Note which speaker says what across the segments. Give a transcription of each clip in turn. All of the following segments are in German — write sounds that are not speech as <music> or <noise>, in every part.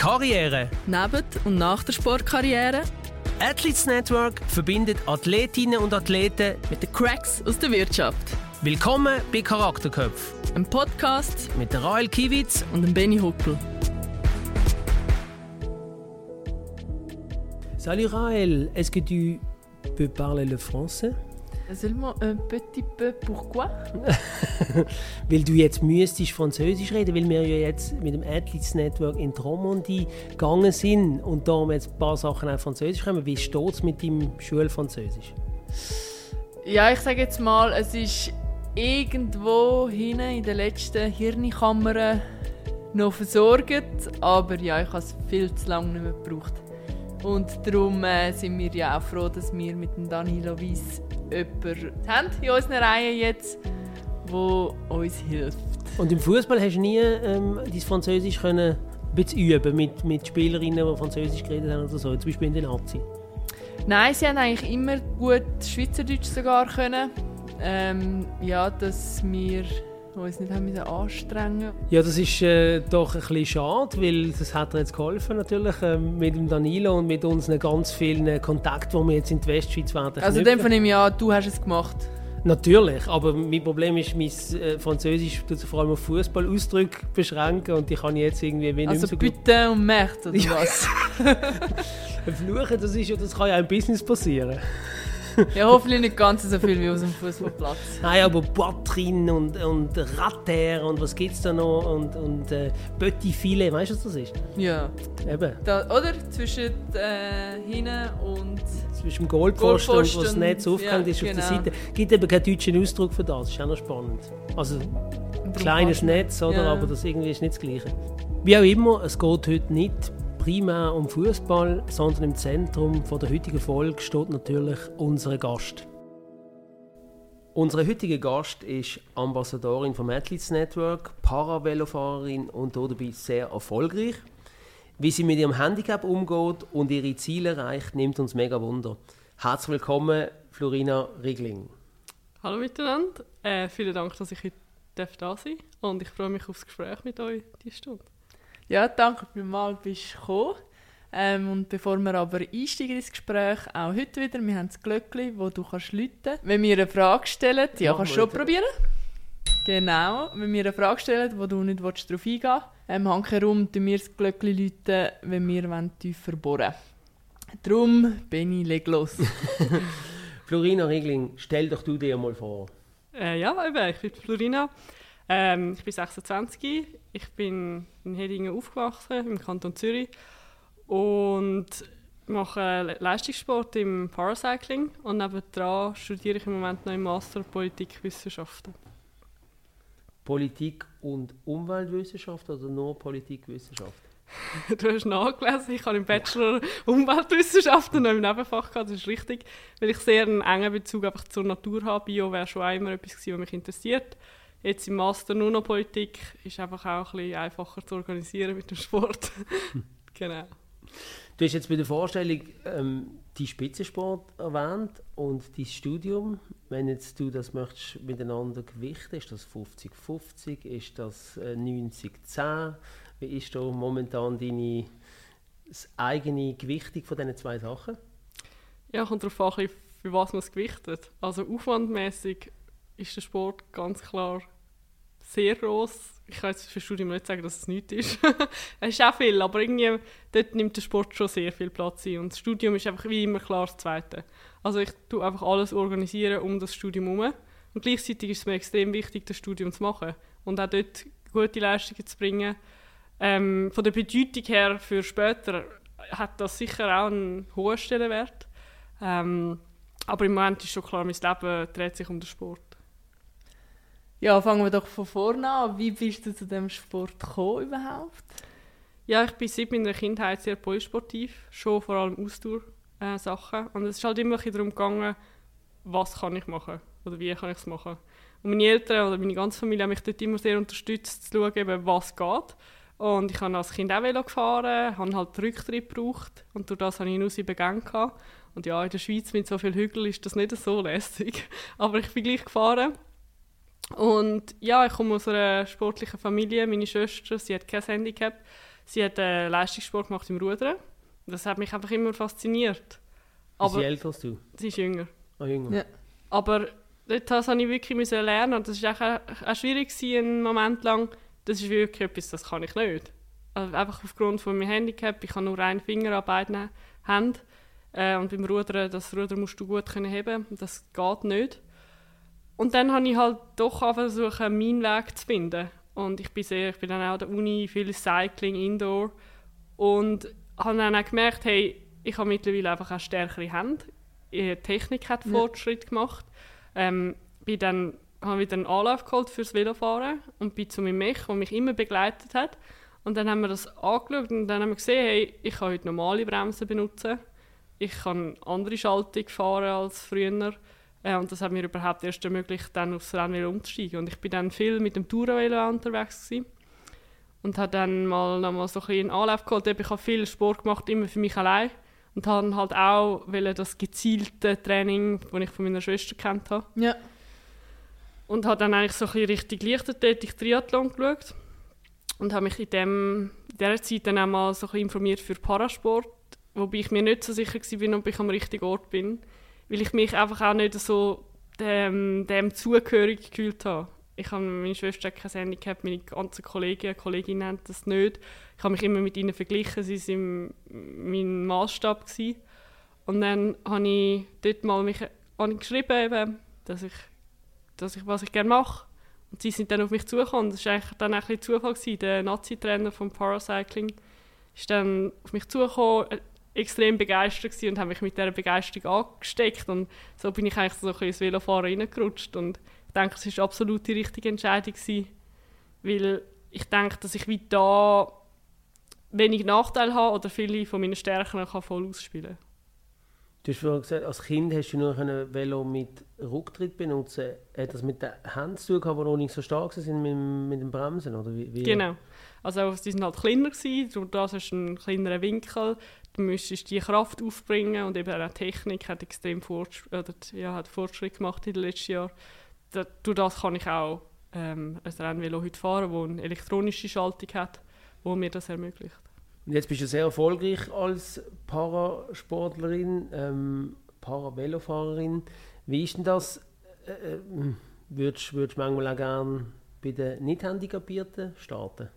Speaker 1: Karriere.
Speaker 2: Neben und nach der Sportkarriere.
Speaker 1: Athletes Network verbindet Athletinnen und Athleten
Speaker 2: mit den Cracks aus der Wirtschaft.
Speaker 1: Willkommen bei Charakterköpf.
Speaker 2: Ein Podcast
Speaker 1: mit der Rael Kiewitz
Speaker 2: und dem Benny Huckel.
Speaker 1: Salut Rael, est-ce que tu peux parler le français?
Speaker 2: Seulement un petit peu. Pourquoi? <laughs>
Speaker 1: weil du jetzt müsstest Französisch reden, weil wir ja jetzt mit dem Athletes Network in Romandie gegangen sind und da haben jetzt ein paar Sachen auf Französisch kommen. Wie steht es mit deinem Schulfranzösisch?
Speaker 2: Ja, ich sage jetzt mal, es ist irgendwo hinten in den letzten Hirnkammern noch versorgt, aber ja, ich habe es viel zu lange nicht mehr gebraucht. Und darum äh, sind wir ja auch froh, dass wir mit dem Danilo Weiss jemanden haben in unserer Reihe jetzt, der uns hilft.
Speaker 1: Und im Fußball hast du nie ähm, dein Französisch können ein üben mit, mit Spielerinnen, die Französisch geredet haben oder so, zum Beispiel in den Nazi?
Speaker 2: Nein, sie haben eigentlich immer gut Schweizerdeutsch sogar können. Ähm, ja, dass wir uns nicht haben anstrengen
Speaker 1: Ja, das ist äh, doch ein bisschen schade, weil das hat uns jetzt geholfen natürlich äh, mit dem Danilo und mit unseren ganz vielen Kontakten, die wir jetzt in die Westschweiz werden
Speaker 2: Also in dem von ja, du hast es gemacht.
Speaker 1: Natürlich, aber mein Problem ist, mein äh, Französisch tut sich vor allem auf Fußballausdrücke beschränken und die kann ich jetzt irgendwie
Speaker 2: nicht also so bitte und Merde oder was? <laughs> <laughs>
Speaker 1: Fluchen, das, ist, das kann ja auch im Business passieren. <laughs>
Speaker 2: ja, hoffentlich nicht ganz so viel wie aus dem Fußballplatz.
Speaker 1: Nein, aber Poitrine und, und Ratter und was gibt es da noch und, und äh, Petit Filet, weißt du, was das ist?
Speaker 2: Ja.
Speaker 1: Eben.
Speaker 2: Da, oder? Zwischen äh, hinten und.
Speaker 1: Zwischen dem Goldpfosten, und wo das Netz aufgehängt ja, ist genau. auf der genau. Seite. Es gibt eben keinen deutschen Ausdruck für das, das ist auch noch spannend. Also, ein kleines Netz, oder? Ja. aber das irgendwie ist nicht das Gleiche. Wie auch immer, es geht heute nicht primär um Fußball, sondern im Zentrum der heutigen Folge steht natürlich unser Gast. Unsere heutige Gast ist Ambassadorin vom Athletes Network, Paravelofahrerin und dabei sehr erfolgreich. Wie sie mit ihrem Handicap umgeht und ihre Ziele erreicht, nimmt uns mega Wunder. Herzlich willkommen, Florina Rigling.
Speaker 3: Hallo miteinander. Äh, vielen Dank, dass ich heute da sein darf und ich freue mich auf das Gespräch mit euch diese Stunde.
Speaker 2: Ja, danke vielmals, bist du gekommen. Ähm, und bevor wir aber einsteigen ins Gespräch, auch heute wieder, wir haben das Glöckchen, wo du kannst läuten Wenn wir eine Frage stellen, ja, kannst du schon probieren. Genau, wenn wir eine Frage stellen, wo du nicht willst, darauf eingehen willst, ähm, hang herum, tun wir das Glöckchen läuten, wenn wir tiefer bohren Darum, Benni, leg los. <laughs> <laughs>
Speaker 1: Florina Regling, stell doch du dir mal vor.
Speaker 3: Äh, ja, ich bin Florina. Ähm, ich bin 26, ich bin in Hedingen aufgewachsen, im Kanton Zürich und mache Leistungssport im Paracycling und nebenan studiere ich im Moment noch im Master Politikwissenschaften.
Speaker 1: Politik und Umweltwissenschaft oder nur Politikwissenschaft? <laughs>
Speaker 3: du hast nachgelesen, ich habe im Bachelor Umweltwissenschaften noch im Nebenfach gehabt, das ist richtig, weil ich sehr einen engen Bezug einfach zur Natur habe. Bio wäre schon immer etwas gewesen, was mich interessiert. Jetzt im Master nur noch Politik ist einfach auch ein bisschen einfacher zu organisieren mit dem Sport. <laughs> genau.
Speaker 1: Du hast jetzt bei der Vorstellung ähm, die Spitzensport erwähnt und dein Studium. Wenn jetzt du das möchtest miteinander gewichten, ist das 50-50, ist das äh, 90-10? Wie ist da momentan deine eigene Gewichtung von diesen zwei Sachen?
Speaker 3: Ja, kommt darauf an, für was man es gewichtet. Also aufwandmäßig ist der Sport ganz klar sehr groß. Ich kann jetzt für Studium nicht sagen, dass es nichts ist. <laughs> es ist auch viel, aber irgendwie dort nimmt der Sport schon sehr viel Platz ein. Und das Studium ist einfach wie immer klar das Zweite. Also ich tue einfach alles organisieren um das Studium herum. Und gleichzeitig ist es mir extrem wichtig, das Studium zu machen und auch dort gute Leistungen zu bringen. Ähm, von der Bedeutung her für später hat das sicher auch einen hohen Stellenwert. Ähm, aber im Moment ist schon klar, mein Leben dreht sich um den Sport.
Speaker 2: Ja, fangen wir doch von vorne an. Wie bist du zu dem Sport gekommen überhaupt?
Speaker 3: Ja, ich bin seit meiner Kindheit sehr polysportiv, schon vor allem Ausdauer-Sachen. Äh, und es ist halt immer darum gegangen, was kann ich machen oder wie kann ich es machen. Und meine Eltern oder meine ganze Familie haben mich dort immer sehr unterstützt, zu schauen, was geht. Und ich habe als Kind auch Velo gefahren, habe halt Rücktritt gebraucht und durch das hatte ich nur sieben Gänge. Und ja, in der Schweiz mit so vielen Hügeln ist das nicht so lässig. <laughs> Aber ich bin gleich gefahren und ja, ich komme aus einer sportlichen Familie. Meine Schwester, sie hat kein Handicap. Sie hat äh, Leistungssport gemacht im Rudern. Das hat mich einfach immer fasziniert.
Speaker 1: Aber, ist sie älter als du?
Speaker 3: Sie ist jünger.
Speaker 1: Ah, jünger. Ja.
Speaker 3: Aber dort musste ich wirklich müssen lernen und das war auch, auch schwierig einen Moment lang. Das ist wirklich etwas, das kann ich nicht. Also einfach aufgrund von meinem Handicap, ich habe nur einen Finger an beiden Händen. Äh, und beim Rudern, das Ruder musst du gut können heben, das geht nicht. Und dann habe ich halt doch versucht, meinen Weg zu finden. Und ich bin, sehr, ich bin dann auch an der Uni, viel Cycling, Indoor. Und habe dann auch gemerkt, hey, ich habe mittlerweile einfach auch stärkere Hände. Die Technik hat Fortschritt ja. gemacht. Ähm, bin dann, habe wieder einen Anlauf geholt fürs Velofahren und bin zu meinem Mech, der mich immer begleitet hat. Und dann haben wir das angeschaut und dann haben wir gesehen, hey, ich kann heute normale Bremsen benutzen. Ich kann andere Schaltung fahren als früher. Äh, und das hat mir überhaupt erst ermöglicht, dann aufs Rennvelo umzusteigen. Und ich bin dann viel mit dem Tourenvelo unterwegs gewesen. Und habe dann mal, noch mal so ein einen Anlauf geholt. Ich habe viel Sport gemacht, immer für mich allein. Und habe halt auch das gezielte Training, das ich von meiner Schwester kennt habe.
Speaker 2: Ja.
Speaker 3: Und habe dann eigentlich so ein bisschen richtig leichtathletik Triathlon geschaut. Und habe mich in, dem, in dieser Zeit dann auch mal so ein bisschen informiert für Parasport. Wobei ich mir nicht so sicher war, ob ich am richtigen Ort bin weil ich mich einfach auch nicht so dem, dem zugehörig gefühlt habe. Ich habe meine Schwester kein Handicap, meine ganzen Kollegen, Kolleginnen haben das nicht. Ich habe mich immer mit ihnen verglichen, sie waren mein Maßstab. Und dann habe ich dort mal mich habe geschrieben, eben, dass, ich, dass ich, was ich gerne mache. Und sie sind dann auf mich zugekommen. Das war eigentlich dann ein Zufall. Gewesen. Der Nazi-Trainer vom Paracycling ist dann auf mich zugekommen, extrem begeistert und habe mich mit dieser Begeisterung angesteckt und so bin ich eigentlich so ein ins Velofahren reingerutscht und ich denke, es war absolut die richtige Entscheidung gewesen, weil ich denke, dass ich wie da wenig Nachteile habe oder viele von meinen Stärken kann voll ausspielen
Speaker 1: Du hast vorhin gesagt, als Kind hast du nur ein Velo mit Rücktritt benutzen. Hat das mit den Händen zu tun, die noch nicht so stark sind mit, mit dem Bremsen? Oder wie, wie?
Speaker 3: Genau. Also sie waren halt kleiner, gewesen, das hast du einen kleineren Winkel müsstest die Kraft aufbringen und eben auch die Technik hat extrem Fortschritt, oder, ja, hat Fortschritt gemacht in den letzten Jahren. Durch das kann ich auch ähm, ein Rennvelo heute fahren, das eine elektronische Schaltung hat, wo mir das ermöglicht.
Speaker 1: Und jetzt bist du sehr erfolgreich als Parasportlerin, ähm, Paravelofahrerin. Wie ist denn das? Äh, äh, würdest, du manchmal auch gerne bei den Nicht-Handicapierten starten?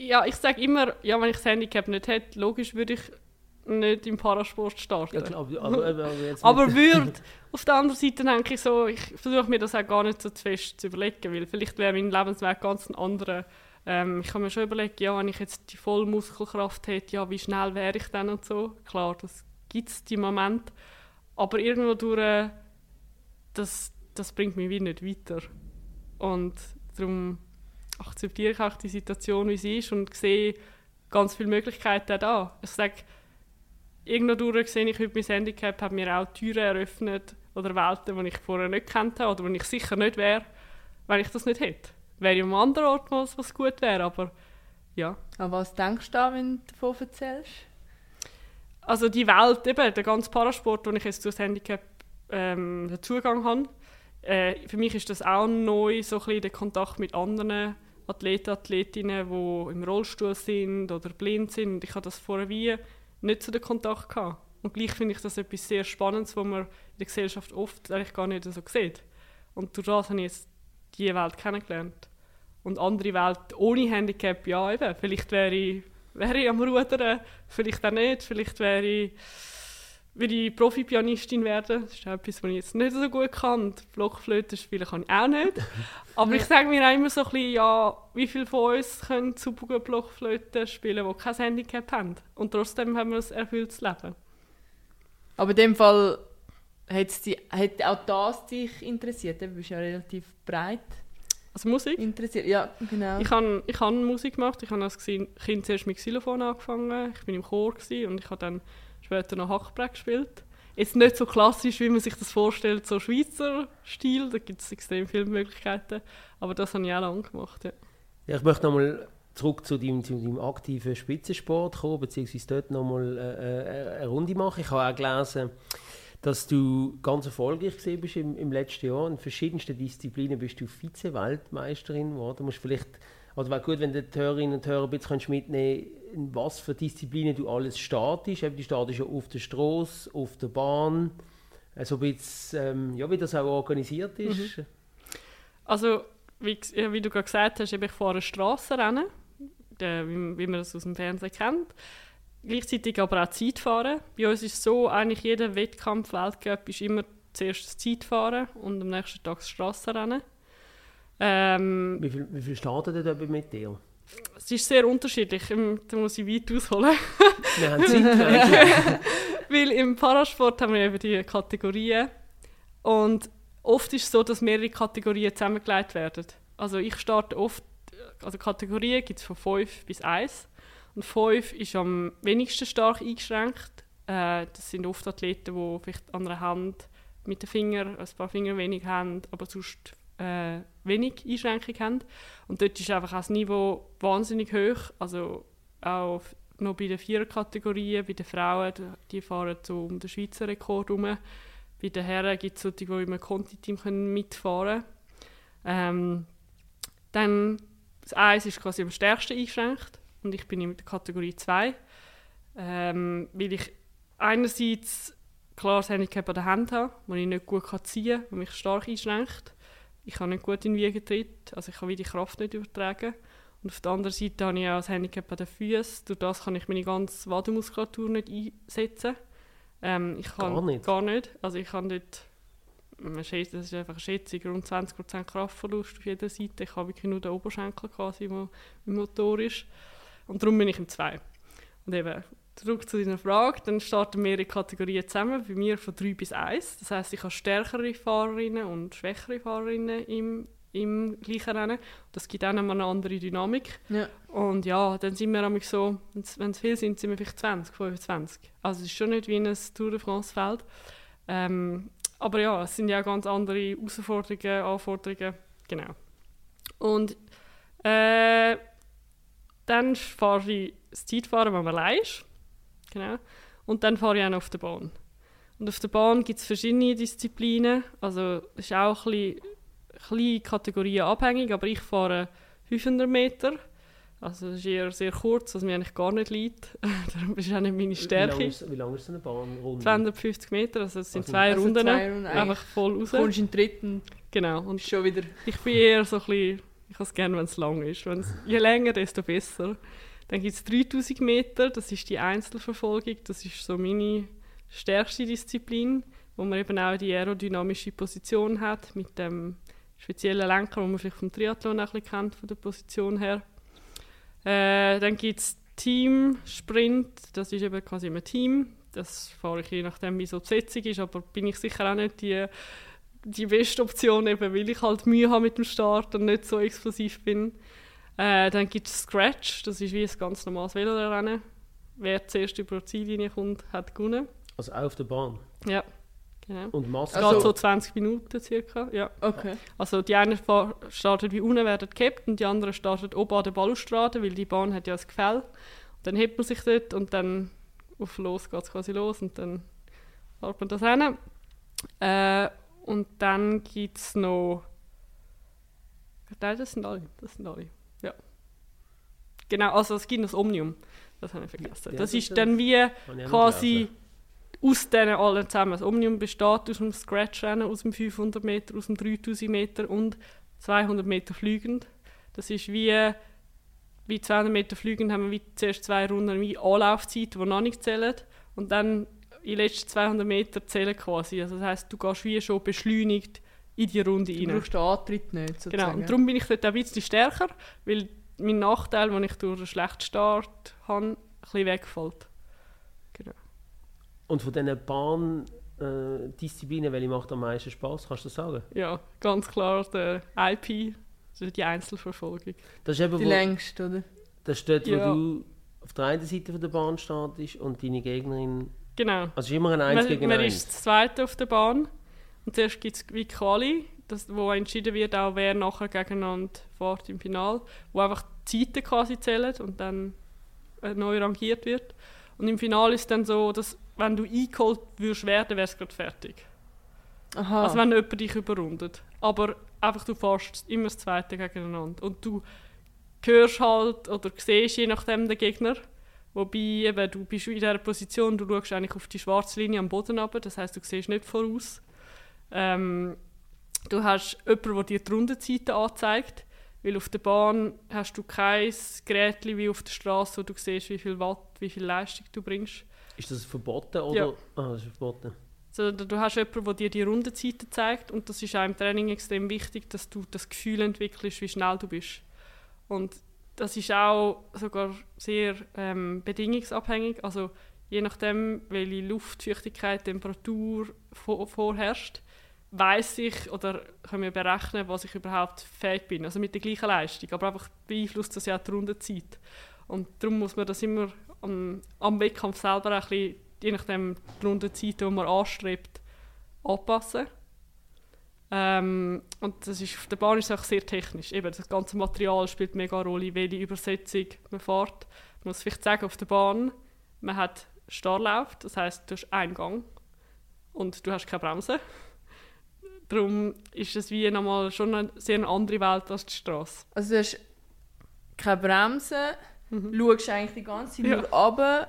Speaker 3: Ja, ich sage immer, ja, wenn ich das Handicap nicht hätte, logisch würde ich nicht im Parasport starten. Ja, klar, aber, aber, aber, aber würde, <laughs> auf der anderen Seite denke ich so, ich versuche mir das auch gar nicht so zu fest zu überlegen, weil vielleicht wäre mein Lebensweg ganz ein anderer. Ähm, ich kann mir schon überlegen, ja, wenn ich jetzt die Vollmuskelkraft hätte, ja, wie schnell wäre ich dann und so. Klar, das gibt es die Moment. Aber irgendwo durch, das, das bringt mich wie nicht weiter. Und darum akzeptiere ich auch die Situation, wie sie ist und sehe ganz viele Möglichkeiten da. Ich sage, irgendwo sehe ich heute mein Handicap, hat mir auch Türen eröffnet oder Welten, die ich vorher nicht kennt habe oder wo ich sicher nicht wäre, wenn ich das nicht hätte. Wäre ich am anderen Ort mal was gut wäre, aber ja.
Speaker 2: An was denkst du wenn du davon erzählst?
Speaker 3: Also die Welt, eben, der ganze Parasport, wo ich jetzt durch das Handicap ähm, den Zugang habe, äh, für mich ist das auch neu, so ein bisschen der Kontakt mit anderen Athleten, Athletinnen, die im Rollstuhl sind oder blind sind. Und ich hatte das vorher wie nicht so den Kontakt gehabt. Und gleich finde ich das etwas sehr Spannendes, was man in der Gesellschaft oft eigentlich gar nicht so sieht. Und durch das habe ich jetzt diese Welt kennengelernt. Und andere Welt ohne Handicap, ja eben, vielleicht wäre ich, wäre ich am Rudern, vielleicht auch nicht, vielleicht wäre ich will ich Profi-Pianistin werden. Das ist etwas, was ich jetzt nicht so gut kann. Und Blockflöte spielen kann ich auch nicht. <laughs> Aber ich sage mir auch immer so ein bisschen, ja, wie viele von uns können super gut Blockflöte spielen, die kein Handicap haben. Und trotzdem haben wir ein erfülltes Leben.
Speaker 2: Aber in dem Fall hat, die, hat auch das dich interessiert? Du bist ja relativ breit.
Speaker 3: Also Musik?
Speaker 2: Interessiert, ja, genau.
Speaker 3: Ich habe ich hab Musik gemacht. Ich habe als Kind zuerst mit Xylophon angefangen. Ich war im Chor und ich habe dann später noch Hackbrett gespielt. Jetzt nicht so klassisch, wie man sich das vorstellt, so Schweizer Stil, da gibt es extrem viele Möglichkeiten, aber das habe ich auch lange gemacht, ja.
Speaker 1: ich möchte nochmal zurück zu deinem, zu deinem aktiven Spitzensport kommen, beziehungsweise dort nochmal äh, äh, eine Runde machen. Ich habe auch gelesen, dass du ganz erfolgreich bist im, im letzten Jahr. In verschiedensten Disziplinen bist du Vize-Weltmeisterin geworden. Du musst vielleicht Also wäre gut, wenn die Hörerinnen und Hörer ein bisschen mitnehmen in was für Disziplinen du alles startest. Eben, du startest ja auf der Straße, auf der Bahn, also ein bisschen, ähm, ja, wie das auch organisiert ist. Mhm.
Speaker 3: Also, wie, wie, du gerade gesagt hast, ich fahre Strassenrennen, wie, wie man das aus dem Fernsehen kennt. Gleichzeitig aber auch Zeitfahren. Bei uns ist es so, eigentlich jeder Wettkampf, Weltcup, ist immer zuerst das Zeitfahren und am nächsten Tag das Strassenrennen.
Speaker 1: Ähm, wie viel, wie viel startet ihr mit dir?
Speaker 3: Es ist sehr unterschiedlich, da muss ich weit ausholen.
Speaker 1: Wir haben Zeit. <laughs>
Speaker 3: Weil im Parasport haben wir eben die Kategorien und oft ist es so, dass mehrere Kategorien zusammengelegt werden. Also ich starte oft, also Kategorien gibt es von 5 bis 1 und 5 ist am wenigsten stark eingeschränkt. Äh, das sind oft Athleten, die vielleicht an einer Hand mit den Fingern, ein paar Finger wenig haben, aber sonst äh, wenig Einschränkung haben. Und dort ist einfach auch das Niveau wahnsinnig hoch. Also auch noch bei den vier Kategorien, bei den Frauen, die fahren so um den Schweizer Rekord herum. Bei den Herren gibt es solche, die im Conti-Team mitfahren können. Ähm, dann, das Eis ist quasi am stärksten eingeschränkt und ich bin in der Kategorie 2, ähm, weil ich einerseits klar das Handicap an der Hand habe, das ich nicht gut ziehen kann, das mich stark einschränkt. Ich kann nicht gut in Wiegetritt, also ich kann wie die Kraft nicht übertragen. Und auf der anderen Seite habe ich auch das Handicap an den Füßen. Durch das kann ich meine ganze Wadenmuskulatur nicht einsetzen. Ähm, ich kann gar nicht? Gar nicht. Also ich kann dort, das ist einfach eine Schätzung, rund 20% Kraftverlust auf jeder Seite. Ich habe wirklich nur den Oberschenkel quasi, wo im Motor ist. Und darum bin ich im 2. Und eben, zurück zu deiner Frage, dann starten mehrere Kategorien zusammen, bei mir von 3 bis 1. Das heisst, ich habe stärkere Fahrerinnen und schwächere Fahrerinnen im, im gleichen Rennen. Das gibt auch nochmal eine andere Dynamik. Ja. Und ja, dann sind wir nämlich so, wenn es viel sind, sind wir vielleicht 20, 25. Also es ist schon nicht wie ein Tour de France-Feld. Ähm, aber ja, es sind ja ganz andere Herausforderungen, Anforderungen. Genau. Und äh, dann fahre ich das Zeitfahren, wenn man allein ist. Genau. Und dann fahre ich auch noch auf der Bahn. Und auf der Bahn gibt es verschiedene Disziplinen. Also es ist auch ein bisschen, bisschen Kategorien abhängig, aber ich fahre 500 Meter. Also das ist eher sehr kurz, was mir eigentlich gar nicht liegt. <laughs> Darum ist auch nicht meine Stärke.
Speaker 1: Wie lang ist, wie lang ist so eine Bahnrunde?
Speaker 3: 250 Meter, also es sind also, zwei, also Runden, zwei Runden, einfach voll raus. Du
Speaker 2: kommst in den dritten.
Speaker 3: Genau. Und
Speaker 2: schon wieder.
Speaker 3: Ich bin eher so ein bisschen ich habe es gerne, wenn es lang ist. Wenn's, je länger, desto besser. Dann gibt es 3000 Meter, das ist die Einzelverfolgung. Das ist so meine stärkste Disziplin, wo man eben auch die aerodynamische Position hat, mit dem speziellen Lenker, den man vielleicht vom Triathlon ein bisschen kennt, von der Position her. Äh, dann gibt es Team Sprint, das ist eben quasi ein Team. Das fahre ich je nachdem, wie so die Besetzung ist, aber bin ich sicher auch nicht die die beste Option, eben, weil ich halt Mühe habe mit dem Start und nicht so explosiv bin. Äh, dann gibt es Scratch, das ist wie ein ganz normales Velorennen. Wer zuerst über die Ziellinie kommt, hat gewonnen.
Speaker 1: Also auf der Bahn?
Speaker 3: Ja, genau.
Speaker 1: Und Masse?
Speaker 3: Es geht so 20 Minuten circa, ja.
Speaker 2: Okay.
Speaker 3: Also die einen starten wie unten, werden gehabt und die anderen starten oben an der Balustrade, weil die Bahn hat ja ein Gefäll. dann hebt man sich dort und dann auf los geht es quasi los und dann fährt man das Rennen. Äh, und dann gibt es noch. Nein, das sind alle. Das sind alle. Genau, also es gibt das Omnium. Das habe ich vergessen. Ja, das, das, ist dann wie quasi aus denen allen zusammen. Das Omnium besteht aus dem Scratch-Rennen, aus dem 500 Meter, aus dem 3000 Meter und 200 Meter fliegend. Das ist wie, wie 200 Meter fliegend haben wir zuerst zwei Runden wie Anlaufzeit, die noch nicht zählen. Und dann den letzten 200 Metern zählen quasi. Also das heisst, du gehst wie schon beschleunigt in die Runde rein.
Speaker 2: Du brauchst den Antritt nicht,
Speaker 3: sozusagen. Genau, und darum bin ich dort ein bisschen stärker, weil mein Nachteil, den ich durch einen schlechten Start habe, ein bisschen wegfällt. Genau.
Speaker 1: Und von diesen Bahndisziplinen, welche macht am meisten Spaß? Kannst du das sagen?
Speaker 3: Ja, ganz klar der IP, also die Einzelverfolgung.
Speaker 1: Das ist eben,
Speaker 2: die längste, oder?
Speaker 1: Das ist dort, ja. wo du auf der einen Seite von der Bahn startest und deine Gegnerin
Speaker 3: Genau.
Speaker 1: Also es ist immer ein 1
Speaker 3: man,
Speaker 1: gegen
Speaker 3: man
Speaker 1: 1.
Speaker 3: Man ist das Zweite auf der Bahn. Und zuerst gibt es wie Quali, das, wo entschieden wird, auch wer nachher gegeneinander fährt im Final. Wo einfach die Zeiten quasi zählen und dann äh, neu rangiert wird. Und im Finale ist es dann so, dass wenn du eingeholt würdest werden, wäre es gerade fertig. Aha. Also wenn jemand dich überrundet. Aber einfach du fährst immer das Zweite gegeneinander. Und du hörst halt oder siehst je nachdem den Gegner. Wobei eben, du bist in dieser Position, du schaust eigentlich auf die schwarze Linie am Boden runter, das heißt du siehst nicht voraus. Ähm, du hast jemanden, der dir die Rundenzeiten anzeigt, weil auf der Bahn hast du kein Gerät wie auf der Straße, wo du siehst, wie viel Watt, wie viel Leistung du bringst.
Speaker 1: Ist das verboten oder?
Speaker 3: Ja.
Speaker 1: Ah, das ist verboten.
Speaker 3: So, du hast jemanden, der dir die Rundenzeiten zeigt und das ist auch im Training extrem wichtig, dass du das Gefühl entwickelst, wie schnell du bist. Und das ist auch sogar sehr ähm, bedingungsabhängig, also je nachdem, welche Luftfeuchtigkeit, Temperatur vor, vorherrscht, weiß ich oder können wir berechnen, was ich überhaupt fähig bin. Also mit der gleichen Leistung, aber einfach beeinflusst das ja auch die Rundenzeit. Und darum muss man das immer am, am Wettkampf selber ein bisschen je nachdem die Rundenzeit, die man anstrebt, anpassen. Ähm, und das ist, auf der Bahn ist es auch sehr technisch. Eben, das ganze Material spielt mega eine Rolle, welche Übersetzung man fährt. Man muss vielleicht sagen, auf der Bahn, man hat Starrlauf, das heißt, du hast einen Gang und du hast keine Bremse. Darum ist es wie nochmal schon eine sehr andere Welt als die Straße.
Speaker 2: Also du hast keine Bremse, mhm. schaust eigentlich die ganze Zeit
Speaker 3: Ja.
Speaker 2: nur runter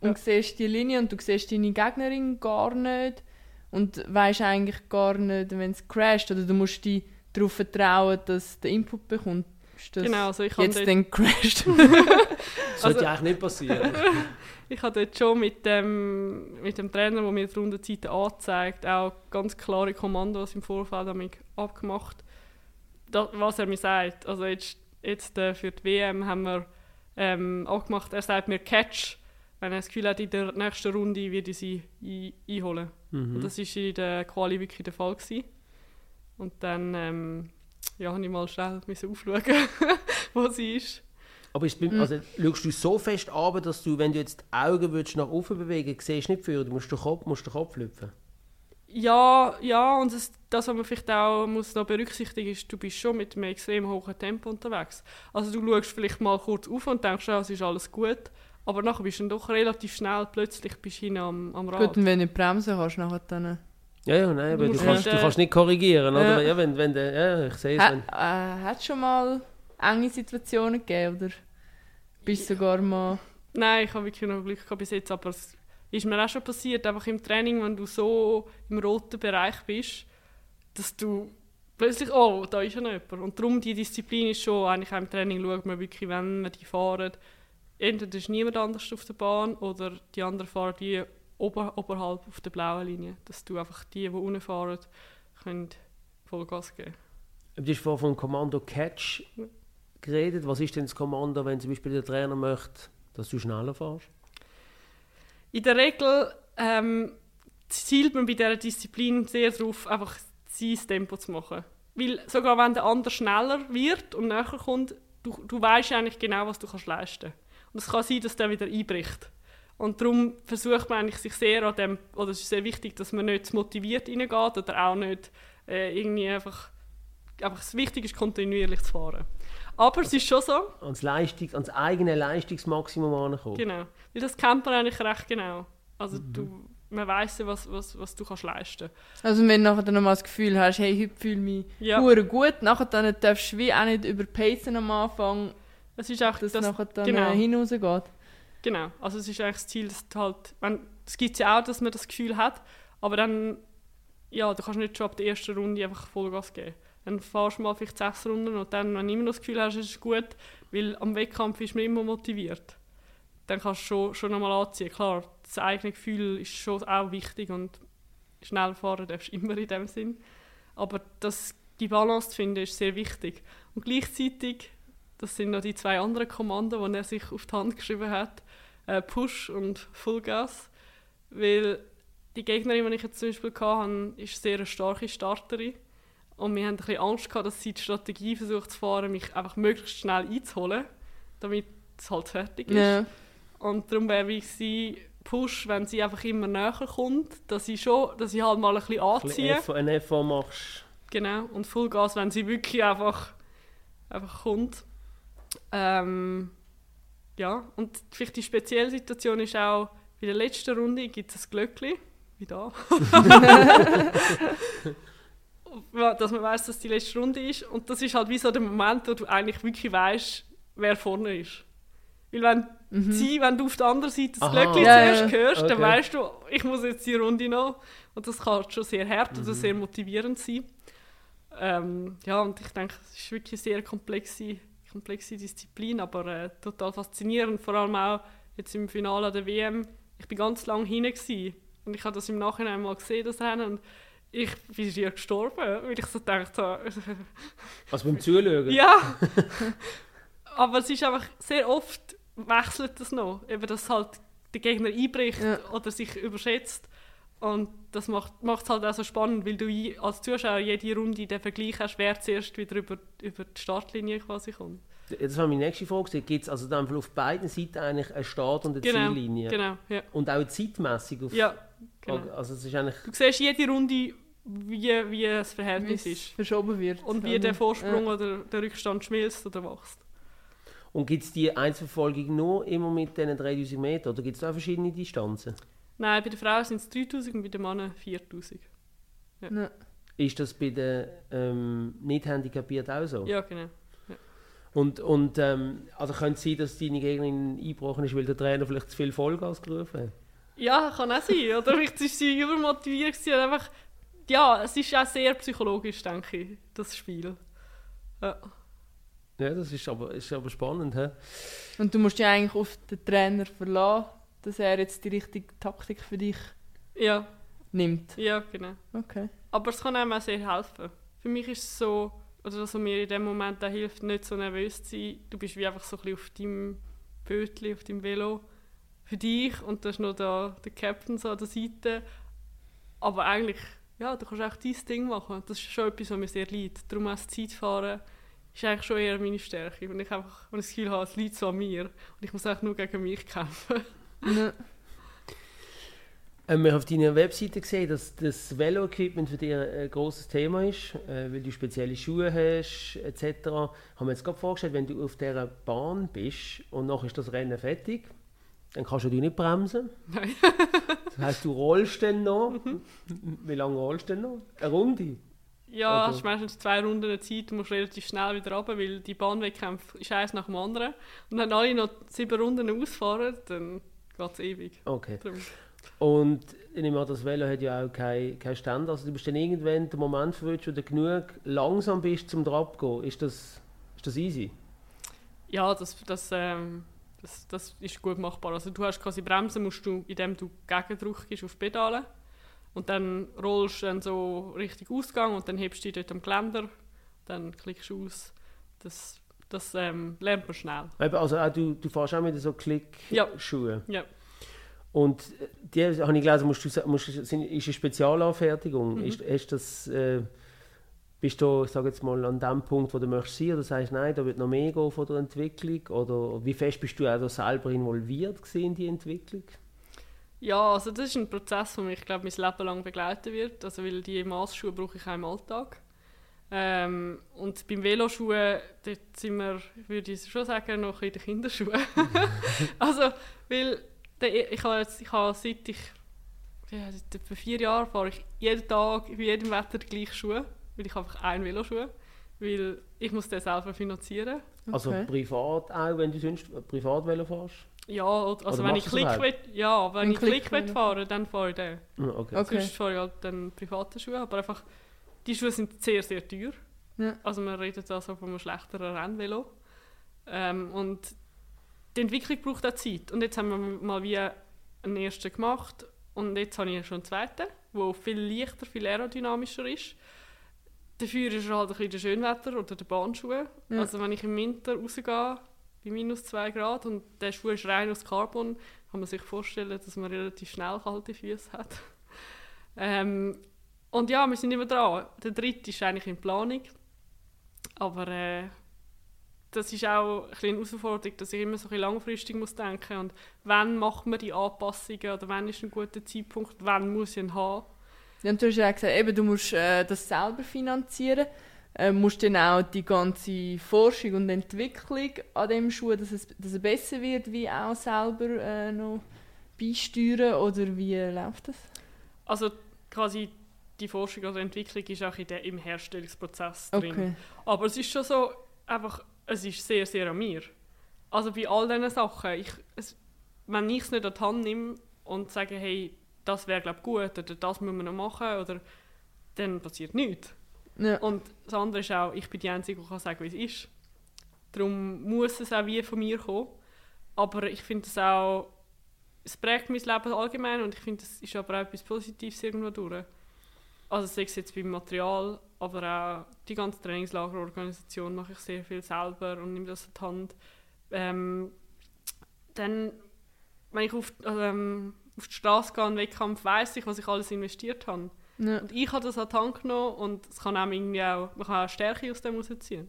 Speaker 2: und siehst die Linie und du siehst deine Gegnerin gar nicht und weißt eigentlich gar nicht, wenn es crasht oder du musst dich darauf vertrauen, dass der Input bekommt. Das
Speaker 3: Genau, also ich habe
Speaker 2: jetzt
Speaker 3: dort,
Speaker 2: dann crasht. <laughs>
Speaker 1: Das sollte
Speaker 3: Also-
Speaker 1: ja eigentlich nicht passieren. <laughs>
Speaker 3: ich habe dort schon mit dem, mit dem Trainer, der mir die Rundenzeiten anzeigt, auch ganz klare Kommandos im Vorfeld damit abgemacht, da, was er mir sagt. Also jetzt, jetzt äh, für die WM haben wir ähm, abgemacht, er sagt mir Catch, wenn er das Gefühl hat, in der nächsten Runde würde ich sie ein, einholen. Und
Speaker 1: Mhm.
Speaker 3: das war in der Quali wirklich der Fall. Gewesen. Und dann ähm, ja, habe ich mal schnell aufschauen, <laughs> wo sie ist.
Speaker 1: Aber ist, also, schaust du so fest ab, dass du, wenn du jetzt die Augen willst, nach oben bewegen siehst du nicht für, du musst den Kopf, musst den Kopf lüpfen.
Speaker 3: Ja, ja, und das, das, was man vielleicht auch muss noch berücksichtigen ist, du bist schon mit einem extrem hohen Tempo unterwegs. Also du schaust vielleicht mal kurz auf und denkst, ja, es ist alles gut, aber nachher bist du dann doch relativ schnell, plötzlich bist du hinten am, am Rad.
Speaker 2: Gut, und wenn du nicht bremsen kannst, nachher dann...
Speaker 1: Ja, ja, nein, aber du, kannst,
Speaker 3: nicht,
Speaker 1: du
Speaker 3: äh,
Speaker 1: kannst nicht korrigieren,
Speaker 2: Ja.
Speaker 1: oder? Ja, wenn, wenn der, ja, ich sehe es.
Speaker 2: Ha,
Speaker 1: Wenn,
Speaker 2: äh, hat es schon mal enge Situationen gegeben oder bist du sogar mal...
Speaker 3: Nein, ich habe wirklich noch Glück gehabt bis jetzt, aber es ist mir auch schon passiert, einfach im Training, wenn du so im roten Bereich bist, dass du plötzlich, oh, da ist ja noch jemand. Und darum, die Disziplin ist schon, eigentlich auch im Training schaut man wirklich, wenn wir die fahren, entweder ist niemand anders auf der Bahn oder die anderen fahren die ober, oberhalb auf der blauen Linie, dass du einfach die, die unten fahren, können Vollgas geben
Speaker 1: du hast vorhin vom Kommando Catch geredet. Was ist denn das Kommando, wenn zum Beispiel der Trainer möchte, dass du schneller fährst?
Speaker 3: In der Regel ähm, zielt man bei dieser Disziplin sehr darauf, einfach sein Tempo zu machen. Weil sogar wenn der andere schneller wird und näher kommt, du, du weißt eigentlich genau, was du kannst leisten Und es kann sein, dass der wieder einbricht. Und darum versucht man eigentlich sich sehr an dem, oder es ist sehr wichtig, dass man nicht zu motiviert reingeht oder auch nicht äh, irgendwie einfach, einfach das Wichtige ist, kontinuierlich zu fahren. Aber es ist schon so,
Speaker 1: Ans, Leistung, ans eigene Leistungsmaximum ankommen.
Speaker 3: Genau. Weil das kennt man eigentlich recht genau. Also du, man weiss ja, was, was, was du kannst leisten
Speaker 2: Also wenn du nachher dann nochmal das Gefühl hast, hey, heute fühle ich mich
Speaker 3: Ja.
Speaker 2: hure gut, nachher dann darfst du wie auch nicht überpacen am Anfang,
Speaker 3: Es ist auch
Speaker 2: dass
Speaker 3: das,
Speaker 2: nachher dann
Speaker 3: genau.
Speaker 2: äh, hinausgeht.
Speaker 3: Genau. Also es ist eigentlich das Ziel, dass du halt, wenn, es gibt ja auch, dass man das Gefühl hat, aber dann, ja, du kannst nicht schon ab der ersten Runde einfach Vollgas geben. Dann fahrst du mal vielleicht sechs Runden und dann, wenn du immer noch das Gefühl hast, es ist gut, weil am Wettkampf ist man immer motiviert. Dann kannst du schon, schon nochmal anziehen. Klar, das eigene Gefühl ist schon auch wichtig und schnell fahren darfst du <laughs> immer in dem Sinn. Aber das, die Balance zu finden, ist sehr wichtig. Und gleichzeitig, das sind noch die zwei anderen Kommanden, die er sich auf die Hand geschrieben hat, äh, Push und Fullgas. Weil die Gegnerin, die ich jetzt zum Beispiel hatte, ist sehr eine starke Starterin. Und wir haben ein bisschen Angst gehabt, dass sie die Strategie versucht zu fahren, mich einfach möglichst schnell einzuholen, damit es halt fertig ist.
Speaker 2: Ja.
Speaker 3: Und darum wäre wie sie Push, wenn sie einfach immer näher kommt, dass ich schon, dass ich halt mal ein bisschen anziehe.
Speaker 1: Ein Effort machst.
Speaker 3: Genau, und Fullgas, wenn sie wirklich einfach, einfach kommt. Ähm, ja, und vielleicht die spezielle Situation ist auch, bei der letzten Runde gibt es ein Glöckchen, wie da. <laughs> dass man weiß, dass die letzte Runde ist. Und das ist halt wie so der Moment, wo du eigentlich wirklich weißt, wer vorne ist. Weil wenn, mhm. sie, wenn du auf der anderen Seite das Glöckchen ja, zuerst ja. hörst, okay. dann weißt du, ich muss jetzt die Runde noch. Und das kann schon sehr hart mhm. oder sehr motivierend sein. Ähm, ja, und ich denke, es ist wirklich eine sehr komplexe, komplexe Disziplin, aber äh, total faszinierend. Vor allem auch jetzt im Finale der WM. Ich bin ganz lange hinein und ich habe das im Nachhinein mal gesehen, das Rennen. Und ich bin hier gestorben, weil ich so gedacht habe. <laughs>
Speaker 1: Also beim Zuschauen?
Speaker 3: Ja! <laughs> aber es ist einfach sehr oft wechselt das noch. Eben, dass halt der Gegner einbricht ja. oder sich überschätzt. Und das macht es halt auch so spannend, weil du als Zuschauer jede Runde den Vergleich hast, wer zuerst wieder über, über die Startlinie quasi kommt.
Speaker 1: Das war meine nächste Frage. Gibt es also dann auf beiden Seiten eigentlich eine Start- und eine
Speaker 3: genau,
Speaker 1: Ziellinie?
Speaker 3: Genau, ja.
Speaker 1: Und auch zeitmässig? Auf,
Speaker 3: ja, genau.
Speaker 1: Also es ist eigentlich
Speaker 3: du siehst jede Runde, wie, wie das Verhältnis
Speaker 2: ist. verschoben wird.
Speaker 3: Und wie der Vorsprung ja. oder der Rückstand schmilzt oder wächst.
Speaker 1: Und gibt es die Einzelverfolgung nur immer mit diesen 3000 Metern oder gibt es da verschiedene Distanzen?
Speaker 3: Nein, bei den Frauen sind es 3000 und bei den Männern 4000. Ja. Ja.
Speaker 1: Ist das bei den ähm, Nicht-Handicapierten auch so?
Speaker 3: Ja, genau. Ja.
Speaker 1: Und, und ähm, also könnte es sein, dass deine Gegnerin eingebrochen ist, weil der Trainer vielleicht zu viel Vollgas gerufen hat?
Speaker 3: Ja, kann auch sein. Oder vielleicht war sie übermotiviert. Gewesen, einfach, ja, es ist auch sehr psychologisch, denke ich, das Spiel. Ja.
Speaker 1: Ja, das ist aber, ist aber spannend. He?
Speaker 2: Und du musst dich eigentlich auf den Trainer verlassen, dass er jetzt die richtige Taktik für dich
Speaker 3: ja.
Speaker 2: nimmt.
Speaker 3: Ja, genau.
Speaker 2: Okay.
Speaker 3: Aber es kann einem auch sehr helfen. Für mich ist es so, oder was mir in dem Moment auch hilft, nicht so nervös zu sein. Du bist wie einfach so ein bisschen auf deinem Bötchen, auf deinem Velo für dich und da ist noch da der Captain so an der Seite. Aber eigentlich, ja, du kannst auch dein Ding machen. Das ist schon etwas, was mir sehr leid. Darum auch das Zeitfahren ist eigentlich schon eher meine Stärke. Wenn ich einfach wenn ich das Gefühl habe, es liegt so an mir und ich muss eigentlich nur gegen mich kämpfen. Ja.
Speaker 1: Ähm, wir haben auf deiner Webseite gesehen, dass das Velo-Equipment für dich ein großes Thema ist, äh, weil du spezielle Schuhe hast etc. Haben wir jetzt gerade vorgestellt, wenn du auf dieser Bahn bist und noch ist das Rennen fertig, dann kannst du nicht bremsen.
Speaker 3: Nein. <laughs>
Speaker 1: das heisst, du rollst dann noch. Mhm. Wie lange rollst du denn noch? Eine Runde?
Speaker 3: Ja, also. hast meistens zwei Runden Zeit, du musst relativ schnell wieder runter, weil die Bahnwettkämpfe ist eins nach dem anderen. Und wenn alle noch sieben Runden ausfahren, dann geht ewig.
Speaker 1: Okay. Darum. Und ich nehme an, das Velo hat ja auch keinen kein Stand. Also du bist dann irgendwann den Moment verwünscht, wo du genug langsam bist, um drauf zu gehen. Ist das, ist das easy?
Speaker 3: Ja, das, das, ähm, das, das ist gut machbar. Also du hast quasi Bremsen, musst du, indem du Gegendruck gibst auf Pedale. Und dann rollst du dann so richtig Ausgang und dann hebst du dich dort am Geländer, dann klickst du aus. Das, das ähm, lernt man schnell.
Speaker 1: Also auch du, du fährst auch mit so Klickschuhen?
Speaker 3: Ja. ja.
Speaker 1: Und die habe ich gelesen, musst du, musst, ist eine Spezialanfertigung. Mhm. Ist, ist das, äh, bist du, ich sage jetzt mal, an dem Punkt, wo du möchtest sein, oder sagst nein, da wird noch mehr gehen von der Entwicklung? Oder wie fest bist du auch selber involviert in die Entwicklung?
Speaker 3: Ja, also das ist ein Prozess, der mich, glaube mein Leben lang begleiten wird. Also, weil die Maßschuhe brauche ich auch im Alltag. Ähm, und beim Veloschuhen, dort sind wir, würde ich schon sagen, noch in den Kinderschuhen. <laughs> also, weil der, ich habe jetzt, ich habe seit ich, ja, seit vier Jahren fahre ich jeden Tag, bei jedem Wetter die gleichen Schuhe, weil ich einfach einen Veloschuh, weil ich muss den selber finanzieren.
Speaker 1: Also okay. privat auch, wenn du sonst privat Velo fährst?
Speaker 3: Ja, also wenn ich Klick will, ja, wenn ich Klick, will fahren, dann fahre ich den.
Speaker 1: Ah, okay.
Speaker 3: okay. Sonst fahre ich halt dann private Schuhe, aber einfach, die Schuhe sind sehr, sehr teuer. Ja. Also man redet also von einem schlechteren Rennvelo. Ähm, und die Entwicklung braucht auch Zeit. Und jetzt haben wir mal wie einen ersten gemacht und jetzt habe ich schon einen zweiten, der viel leichter, viel aerodynamischer ist. Dafür ist er halt ein bisschen der Schönwetter oder der Bahnschuhe. Ja. Also wenn ich im Winter rausgehe, bei minus 2 Grad und der Schuh ist rein aus Carbon, kann man sich vorstellen, dass man relativ schnell kalte Füße hat. <laughs> ähm, und ja, wir sind immer dran. Der dritte ist eigentlich in Planung. Aber äh, das ist auch ein eine Herausforderung, dass ich immer so ein langfristig muss denken muss. Und wann macht man die Anpassungen oder wann ist ein guter Zeitpunkt, wann muss ich ihn haben?
Speaker 2: Ja, und du hast ja gesagt, eben, du musst äh, das selber finanzieren äh, musst dann auch die ganze Forschung und Entwicklung an dem Schuh, dass es, dass es besser wird, wie auch selber äh, noch beisteuern oder wie läuft das?
Speaker 3: Also quasi die Forschung oder Entwicklung ist auch in der, im Herstellungsprozess drin. Okay. Aber es ist schon so, einfach, es ist sehr, sehr an mir. Also bei all diesen Sachen, ich, es, wenn ich es nicht an die Hand nehme und sage, hey, das wäre glaube gut oder das müssen wir noch machen, oder, dann passiert nichts. Ja. Und das andere ist auch, ich bin die Einzige, die kann sagen, wie es ist. Darum muss es auch wie von mir kommen. Aber ich finde es auch, es prägt mein Leben allgemein und ich finde, es ist aber auch etwas Positives irgendwo durch. Also sei es jetzt beim Material, aber auch die ganze Trainingslagerorganisation mache ich sehr viel selber und nehme das in die Hand. Ähm, dann, wenn ich auf, ähm, auf die Straße gehe, einen Wettkampf, weiss ich, was ich alles investiert habe. Ja. Und ich habe das an die Hand genommen und es kann auch irgendwie auch, man kann auch Stärke aus dem rausziehen.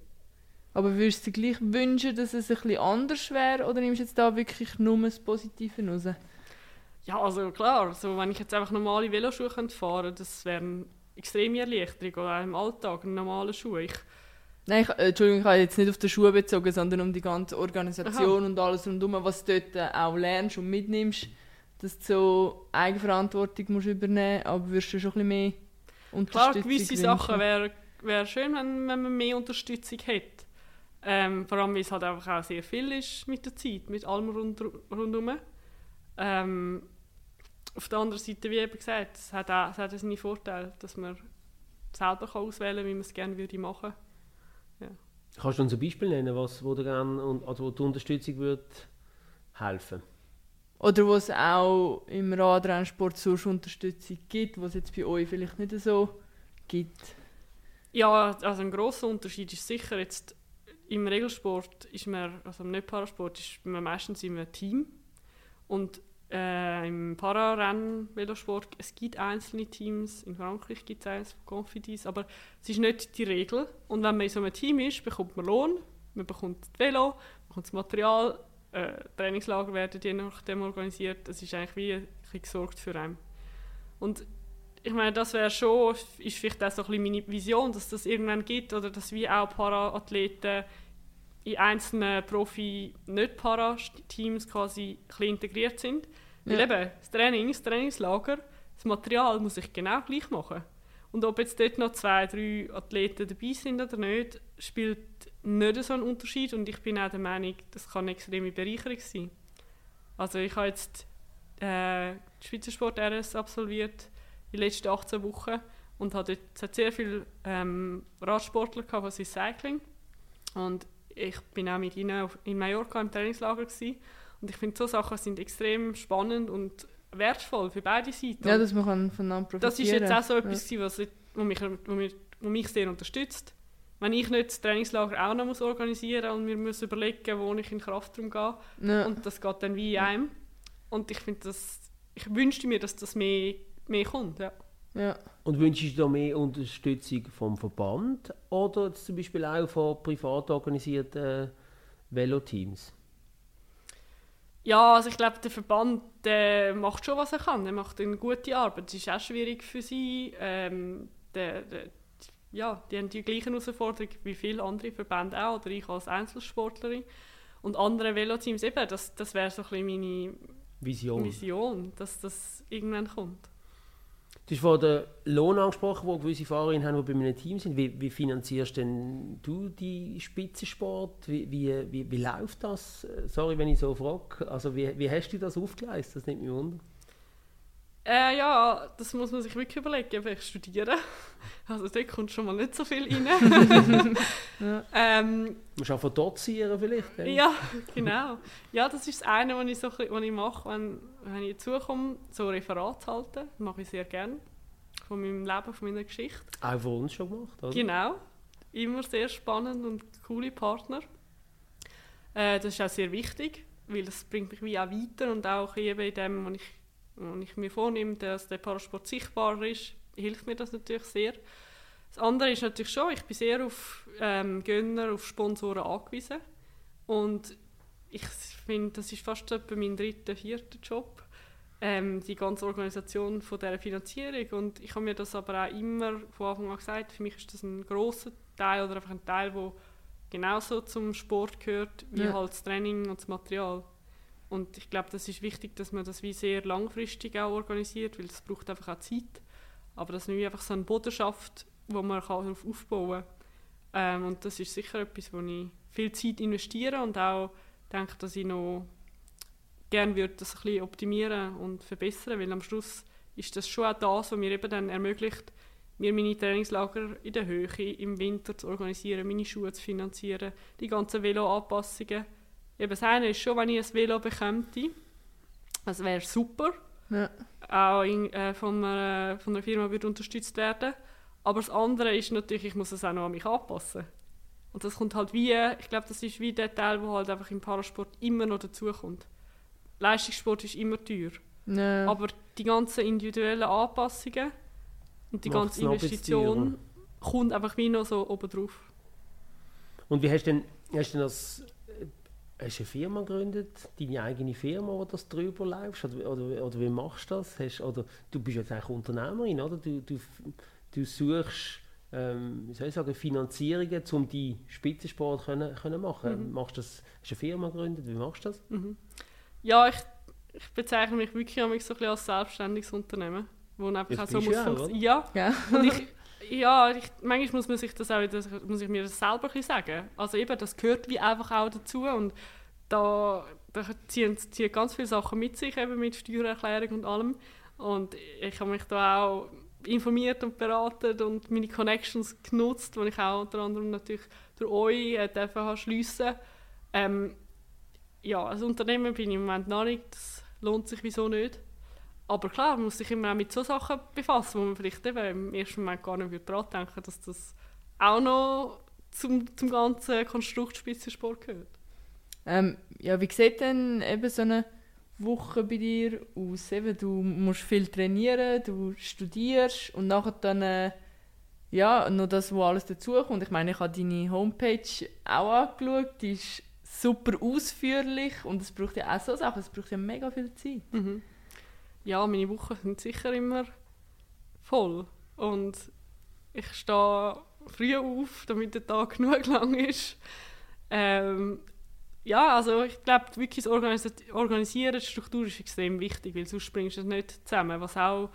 Speaker 2: Aber würdest du dir gleich wünschen, dass es ein bisschen anders wäre oder nimmst du jetzt da wirklich nur das Positive raus?
Speaker 3: Ja, also klar, so, wenn ich jetzt einfach normale Veloschuhe fahren könnte, das wäre eine extreme Erleichterung oder auch im Alltag, normale Schuhe. Ich,
Speaker 2: Nein, ich, äh, Entschuldigung, ich habe jetzt nicht auf die Schuhe bezogen, sondern um die ganze Organisation Aha. und alles rundum, was du dort äh, auch lernst und mitnimmst dass du so Eigenverantwortung musst übernehmen musst, aber würdest du schon ein bisschen mehr Unterstützung
Speaker 3: Klar, gewisse wünschen? Sachen wäre wär schön, wenn, wenn man mehr Unterstützung hätte. Ähm, vor allem, weil es halt einfach auch sehr viel ist mit der Zeit, mit allem rund, rundherum. Ähm, auf der anderen Seite, wie eben gesagt, es hat auch, es hat seine Vorteile, dass man selber kann auswählen kann, wie man es gerne würde machen ja.
Speaker 1: Kannst du uns ein Beispiel nennen, was, wo, dir gerne, also wo die Unterstützung würde helfen
Speaker 2: oder wo es auch im Radrennsport sonst Unterstützung gibt, was es jetzt bei euch vielleicht nicht so gibt?
Speaker 3: Ja, also ein grosser Unterschied ist sicher jetzt im Regelsport ist man, also im Nicht-Parasport ist man meistens in einem Team und äh, im Pararennen-Velosport, es gibt einzelne Teams, in Frankreich gibt es eins von Confidis, aber es ist nicht die Regel und wenn man in so einem Team ist, bekommt man Lohn, man bekommt das Velo, man bekommt das Material, äh, Trainingslager werden je nachdem organisiert. Es ist eigentlich wie ein gesorgt für einen. Und ich meine, das wäre schon, ist vielleicht auch so ein bisschen meine Vision, dass das irgendwann gibt oder dass wir auch Para-Athleten in einzelnen Profi-, nicht Para-Teams quasi ein integriert sind. Ja. Weil eben, das Training, das Trainingslager, das Material muss ich genau gleich machen. Und ob jetzt dort noch zwei, drei Athleten dabei sind oder nicht, spielt nicht so einen Unterschied und ich bin auch der Meinung, das kann eine extreme Bereicherung sein. Also ich habe jetzt äh, die Schweizer Sport RS absolviert in den letzten 18 Wochen und hatte dort sehr viele ähm, Radsportler gehabt, was ist Cycling und ich bin auch mit ihnen in Mallorca im Trainingslager gewesen. und ich finde so Sachen sind extrem spannend und wertvoll für beide Seiten.
Speaker 2: Ja, dass man voneinander profitieren
Speaker 3: Das ist jetzt auch so etwas, ja. was, was, mich, was, mich, sehr unterstützt wenn ich nicht das Trainingslager auch noch muss organisieren und wir müssen überlegen, wo ich in Kraftraum gehe. Ja. Und das geht dann wie in einem. Und ich finde das, ich wünschte mir, dass das mehr, mehr kommt. Ja.
Speaker 1: Ja. Und wünschst du da mehr Unterstützung vom Verband oder zum Beispiel auch von privat organisierten Veloteams?
Speaker 3: Ja, also ich glaube, der Verband der macht schon, was er kann. Er macht eine gute Arbeit. Es ist auch schwierig für sie. Ähm, der, der, ja, die haben die gleichen Herausforderungen wie viele andere Verbände auch, oder ich als Einzelsportlerin. Und andere Veloteams eben, das, das wäre so ein bisschen meine Vision. Vision, dass das irgendwann kommt.
Speaker 1: Du hast vorhin den Lohn angesprochen, wo gewisse Fahrerinnen haben, die bei einem Team sind. Wie, wie finanzierst denn du die Spitzensport? Wie, wie, wie, wie läuft das? Sorry, wenn ich so frage. Also wie, wie hast du das aufgeleistet? Das nimmt mich wunder.
Speaker 3: Äh, ja, das muss man sich wirklich überlegen, ich studiere. <laughs> Also da kommt schon mal nicht so viel rein. <laughs>
Speaker 1: ja. ähm, du musst auch von dozieren vielleicht.
Speaker 3: Dann. Ja, genau. Ja, das ist das eine, was ich, so, was ich mache, wenn, wenn ich zukomme, so Referat zu halten. Das mache ich sehr gerne. Von meinem Leben, von meiner Geschichte.
Speaker 1: Auch von uns schon gemacht, oder?
Speaker 3: Genau. Immer sehr spannend und coole Partner. Äh, das ist auch sehr wichtig, weil das bringt mich wie auch weiter und auch eben in dem, was ich wenn ich mir vornehme, dass der Parasport sichtbar ist, hilft mir das natürlich sehr. Das andere ist natürlich schon, ich bin sehr auf ähm, Gönner, auf Sponsoren angewiesen. Und ich finde, das ist fast etwa mein dritter, vierter Job, ähm, die ganze Organisation von dieser Finanzierung. Und ich habe mir das aber auch immer von Anfang an gesagt, für mich ist das ein großer Teil oder einfach ein Teil, der genauso zum Sport gehört, wie ja. halt das Training und das Material. Und ich glaube, das ist wichtig, dass man das wie sehr langfristig auch organisiert, weil es braucht einfach auch Zeit. Aber dass man wie einfach so eine Boden schafft, wo man darauf aufbauen kann. Ähm, und das ist sicher etwas, wo ich viel Zeit investiere und auch denke, dass ich noch gerne würde das ein bisschen optimieren und verbessern, weil am Schluss ist das schon auch das, was mir eben dann ermöglicht, mir meine Trainingslager in der Höhe im Winter zu organisieren, meine Schuhe zu finanzieren, die ganzen Velo-Anpassungen. Eben das eine ist schon, wenn ich ein Velo bekäme, das wäre super. Ja. Auch in, äh, von, einer, von einer Firma würde unterstützt werden. Aber das andere ist natürlich, ich muss es auch noch an mich anpassen. Und das kommt halt wie, ich glaube, das ist wie der Teil, der halt einfach im Parasport immer noch dazukommt. Leistungssport ist immer teuer. Ja. Aber die ganzen individuellen Anpassungen und die Macht's ganze Investition kommt einfach wie noch so oben drauf.
Speaker 1: Und wie hast du denn, hast du denn das, hast du eine Firma gegründet, deine eigene Firma, wo das drüber läufst? Oder, oder, oder wie machst du das? Hast, oder du bist jetzt eigentlich Unternehmerin, oder? Du, du, du suchst ähm, wie soll ich sagen, Finanzierungen, um die Spitzensport können, können machen. Mhm. Machst das, hast du eine Firma gegründet? Wie machst du das?
Speaker 3: Mhm. Ja, ich, ich bezeichne mich wirklich so ein bisschen als selbstständiges Unternehmen, wo einfach auch so muss funktionieren. Ja. ja. Und ich, <laughs> ja, ich, manchmal muss man sich das auch, das, muss ich mir das selber sagen. Also eben, das gehört wie einfach auch dazu und da, da ziehen, ziehen ganz viele Sachen mit sich, eben mit Steuererklärung und allem. Und ich habe mich da auch informiert und beraten und meine Connections genutzt, die ich auch unter anderem natürlich durch euch äh, dürfen schliessen ähm, Ja, als Unternehmen bin ich im Moment noch nicht, das lohnt sich wieso nicht. Aber klar, man muss sich immer auch mit so Sachen befassen, wo man vielleicht eben im ersten Moment gar nicht daran denken dass das auch noch zum, zum ganzen Konstrukt Spitzensport gehört.
Speaker 2: Ähm, ja, wie sieht denn eben so eine Woche bei dir aus? Eben, du musst viel trainieren, du studierst und nachher dann äh, ja, noch das, wo alles dazukommt. Ich meine, ich habe deine Homepage auch angeschaut, die ist super ausführlich und es braucht ja auch so Sachen, es braucht ja mega viel Zeit.
Speaker 3: Mhm. Ja, meine Wochen sind sicher immer voll und ich stehe früh auf, damit der Tag <laughs> genug lang ist. Ähm, ja, also ich glaube, wirklich das Organis Organisieren, die Struktur ist extrem wichtig, weil sonst bringst du es nicht zusammen. Was auch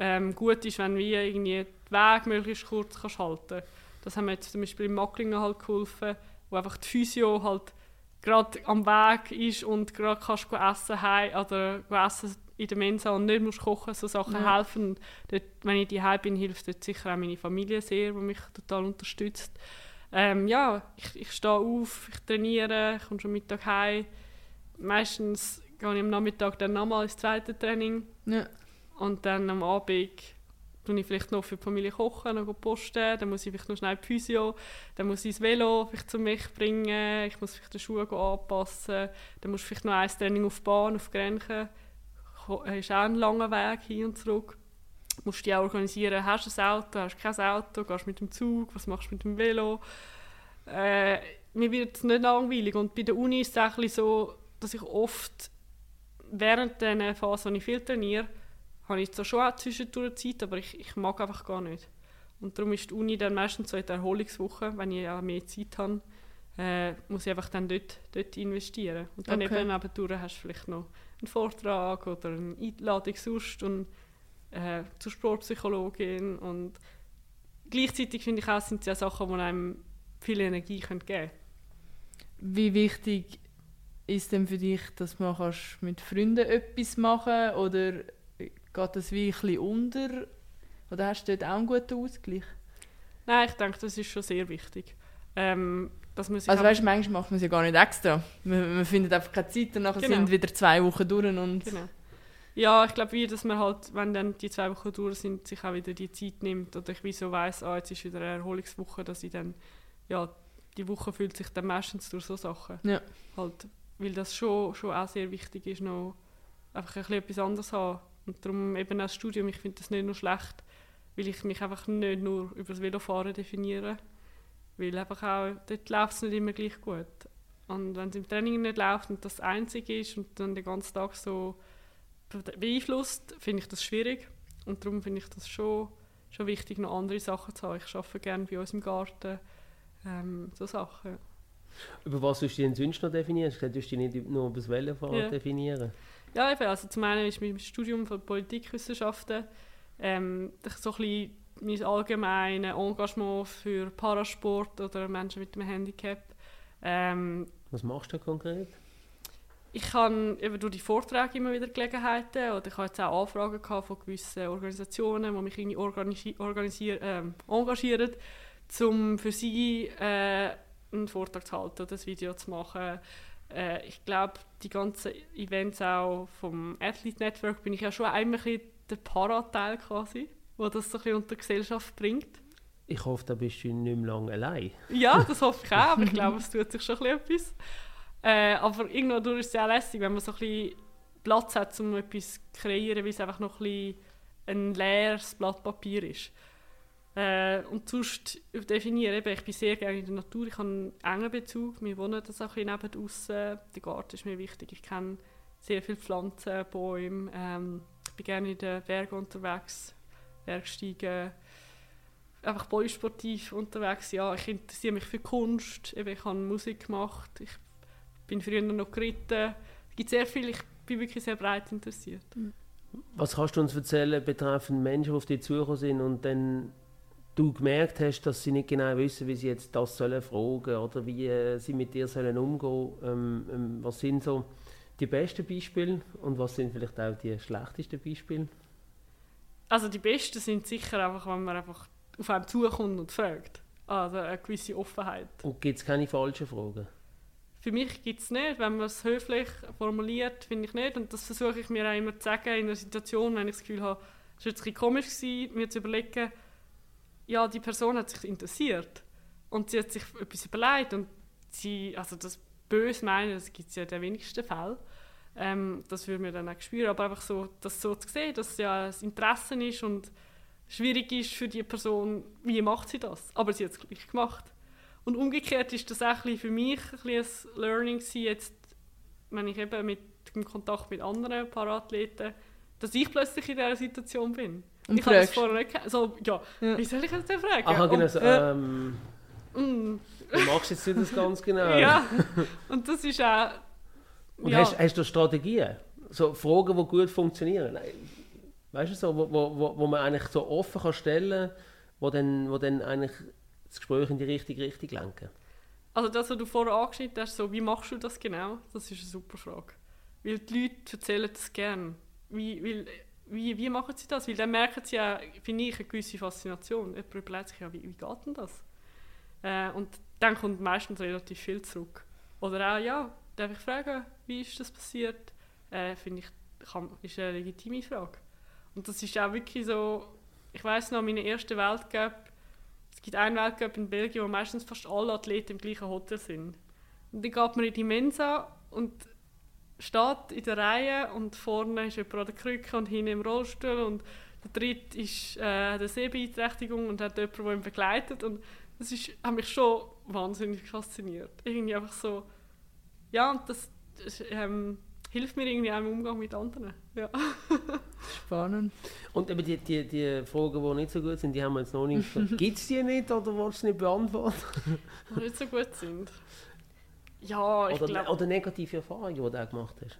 Speaker 3: ähm, gut ist, wenn du irgendwie den Weg möglichst kurz kannst halten Das haben wir jetzt zum Beispiel im Macklingen halt geholfen, wo einfach die Physio halt gerade am Weg ist und gerade kannst du essen heim, oder essen in der Mensa und nicht musst kochen, so Sachen ja. helfen. Dort, wenn ich daheim bin, hilft dort sicher auch meine Familie sehr, die mich total unterstützt. Ähm, ja, ich, ich stehe auf, ich trainiere, ich komme schon Mittag heim. Meistens gehe ich am Nachmittag dann nochmal ins zweite Training. Ja. Und dann am Abend tue ich vielleicht noch für die Familie kochen, noch posten, dann muss ich vielleicht noch schnell die Physio, dann muss ich das Velo vielleicht zu mich bringen, ich muss vielleicht die Schuhe anpassen, dann muss ich vielleicht noch ein Training auf die Bahn, auf Grenchen. Das ist auch ein langer Weg hin und zurück musst du dich auch organisieren, hast du ein Auto, hast du kein Auto, gehst mit dem Zug, was machst du mit dem Velo. Äh, mir wird es nicht langweilig und bei der Uni ist es auch so, dass ich oft während der Phase, in ich viel trainiere, habe ich zwar schon auch zwischendurch Zeit, aber ich, ich mag einfach gar nicht. Und darum ist die Uni dann meistens so in der Erholungswoche, wenn ich auch mehr Zeit habe, äh, muss ich einfach dann dort, dort investieren. Und dann okay. eben nebendurch hast du vielleicht noch einen Vortrag oder eine Einladung sonst und äh, zur Sportpsychologin und gleichzeitig finde ich auch, sind es ja Sachen, die einem viel Energie geben können.
Speaker 2: Wie wichtig ist denn für dich, dass man kannst mit Freunden etwas machen oder geht das wie ein bisschen unter? Oder hast du dort auch einen guten Ausgleich?
Speaker 3: Nein, ich denke, das ist schon sehr wichtig. Ähm,
Speaker 2: dass man also weißt, manchmal macht man es ja gar nicht extra. Man, man findet einfach keine Zeit und nachher genau. sind wieder zwei Wochen durch und...
Speaker 3: Genau. Ja, ich glaube, wie, dass man halt, wenn dann die zwei Wochen durch sind, sich auch wieder die Zeit nimmt oder ich wie so weiss, ah, jetzt ist wieder eine Erholungswoche, dass ich dann, ja, die Woche fühlt sich dann meistens durch so Sachen. Ja. Halt, weil das schon, schon auch sehr wichtig ist, noch einfach ein bisschen etwas anderes haben. Und darum eben auch das Studium, ich finde das nicht nur schlecht, weil ich mich einfach nicht nur über das Velofahren definiere, weil einfach auch, dort läuft es nicht immer gleich gut. Und wenn es im Training nicht läuft und das Einzige ist und dann den ganzen Tag so beeinflusst, finde ich das schwierig. Und darum finde ich das schon, schon wichtig, noch andere Sachen zu haben. Ich arbeite gerne bei uns im Garten, ähm, so Sachen.
Speaker 1: Über was sollst du denn sonst noch definieren? Du kannst dich nicht nur über das Wellenfahren ja. definieren.
Speaker 3: Ja, eben, also zum einen ist mein Studium von Politikwissenschaften ähm, so ein bisschen mein allgemeines Engagement für Parasport oder Menschen mit einem Handicap. Ähm,
Speaker 1: was machst du konkret?
Speaker 3: ich habe eben durch die Vorträge immer wieder Gelegenheiten oder ich habe jetzt auch Anfragen gehabt von gewissen Organisationen, die mich irgendwie organisi organisier äh, engagieren, um für sie äh, einen Vortrag zu halten oder ein Video zu machen. Äh, ich glaube, die ganzen Events auch vom Athlete Network bin ich ja schon einmal der Parateil quasi, wo das so ein bisschen unter Gesellschaft bringt.
Speaker 1: Ich hoffe, da bist du nicht mehr lange allein.
Speaker 3: Ja, <laughs> das hoffe ich auch, aber ich glaube, es tut sich schon ein bisschen etwas. Äh, aber irgendwann ist es sehr lässig, wenn man so ein bisschen Platz hat, um etwas zu kreieren, weil es einfach noch ein, bisschen ein leeres Blatt Papier ist. Äh, und sonst definieren, eben, ich bin sehr gerne in der Natur, ich habe einen engen Bezug, wir wohnen das auch ein bisschen draussen, der Garten ist mir wichtig, ich kenne sehr viele Pflanzen, Bäume, ähm, ich bin gerne in den Bergen unterwegs, Bergsteigen, einfach boysportiv unterwegs, ja, ich interessiere mich für Kunst, eben, ich habe Musik gemacht, ich bin früher noch geritten. Es gibt sehr viel, ich bin wirklich sehr breit interessiert. Mhm.
Speaker 1: Was kannst du uns erzählen betreffend Menschen, die auf dich zugekommen sind und dann du gemerkt hast, dass sie nicht genau wissen, wie sie jetzt das sollen fragen oder wie äh, sie mit dir sollen umgehen ähm, ähm, Was sind so die besten Beispiele und was sind vielleicht auch die schlechtesten Beispiele?
Speaker 3: Also die besten sind sicher einfach, wenn man einfach auf einem zukommt und fragt. Also eine gewisse Offenheit.
Speaker 1: Und gibt es keine falschen Fragen?
Speaker 3: Für mich gibt es nicht, wenn man es höflich formuliert, finde ich nicht. Und das versuche ich mir auch immer zu sagen in einer Situation, wenn ich das Gefühl habe, es war jetzt ein komisch, gewesen, mir zu überlegen, ja, die Person hat sich interessiert und sie hat sich etwas überlegt und sie, also das böse meinen, das gibt es ja in den wenigsten Fällen, ähm, das würde mir dann auch spüren, aber einfach so, das so zu sehen, dass es ja ein Interesse ist und schwierig ist für die Person, wie macht sie das? Aber sie hat es gleich gemacht. Und umgekehrt ist das auch für mich ein, ein Learning jetzt, wenn ich eben mit im Kontakt mit anderen Parathleten, dass ich plötzlich in dieser Situation bin. Und ich habe das vorher nicht so, ja, ja, wie soll ich das denn fragen?
Speaker 1: Aha, genau, so, ähm, mm. du machst jetzt nicht das ganz <laughs> genau.
Speaker 3: ja, und das ist auch...
Speaker 1: Und ja. hast, hast du Strategien? So Fragen, die gut funktionieren? Weißt du, so, wo, wo, wo man eigentlich so offen kann stellen kann, wo dann, wo dann eigentlich das Gespräch in die richtige Richtung lenken?
Speaker 3: Also das, was du vorher angeschnitten hast, so, wie machst du das genau? Das ist eine super Frage. Weil die Leute erzählen das gerne. Wie, weil, wie, wie machen sie das? Weil dann merken sie ja, finde ich, eine gewisse Faszination. Jemand überlegt sich ja, wie, wie geht denn das? Äh, und dann kommt meistens relativ viel zurück. Oder auch, ja, darf ich fragen, wie ist das passiert? Äh, finde ich, kann, ist eine legitime Frage. Und das ist auch wirklich so, ich weiß noch, meine erste Weltcup, es gibt einen Weltcup in Belgien, wo meistens fast alle Athleten im gleichen Hotel sind. Und dann geht man in die Mensa und steht in der Reihe und vorne ist jemand an der Krücke und hinten im Rollstuhl und der dritte ist äh, eine Sehbeeinträchtigung und hat jemanden, der ihn begleitet und das ist, hat mich schon wahnsinnig fasziniert. Irgendwie einfach so, ja, und das, das ähm, hilft mir irgendwie auch im Umgang mit anderen. Ja. <laughs>
Speaker 2: Spannend.
Speaker 1: Und eben die, die, die Fragen, die nicht so gut sind, die haben wir jetzt noch nicht. <laughs> Gibt es die nicht oder willst du nicht beantworten?
Speaker 3: Die nicht so gut sind. Ja, ich
Speaker 1: oder,
Speaker 3: glaub,
Speaker 1: oder negative Erfahrungen, die du auch gemacht hast?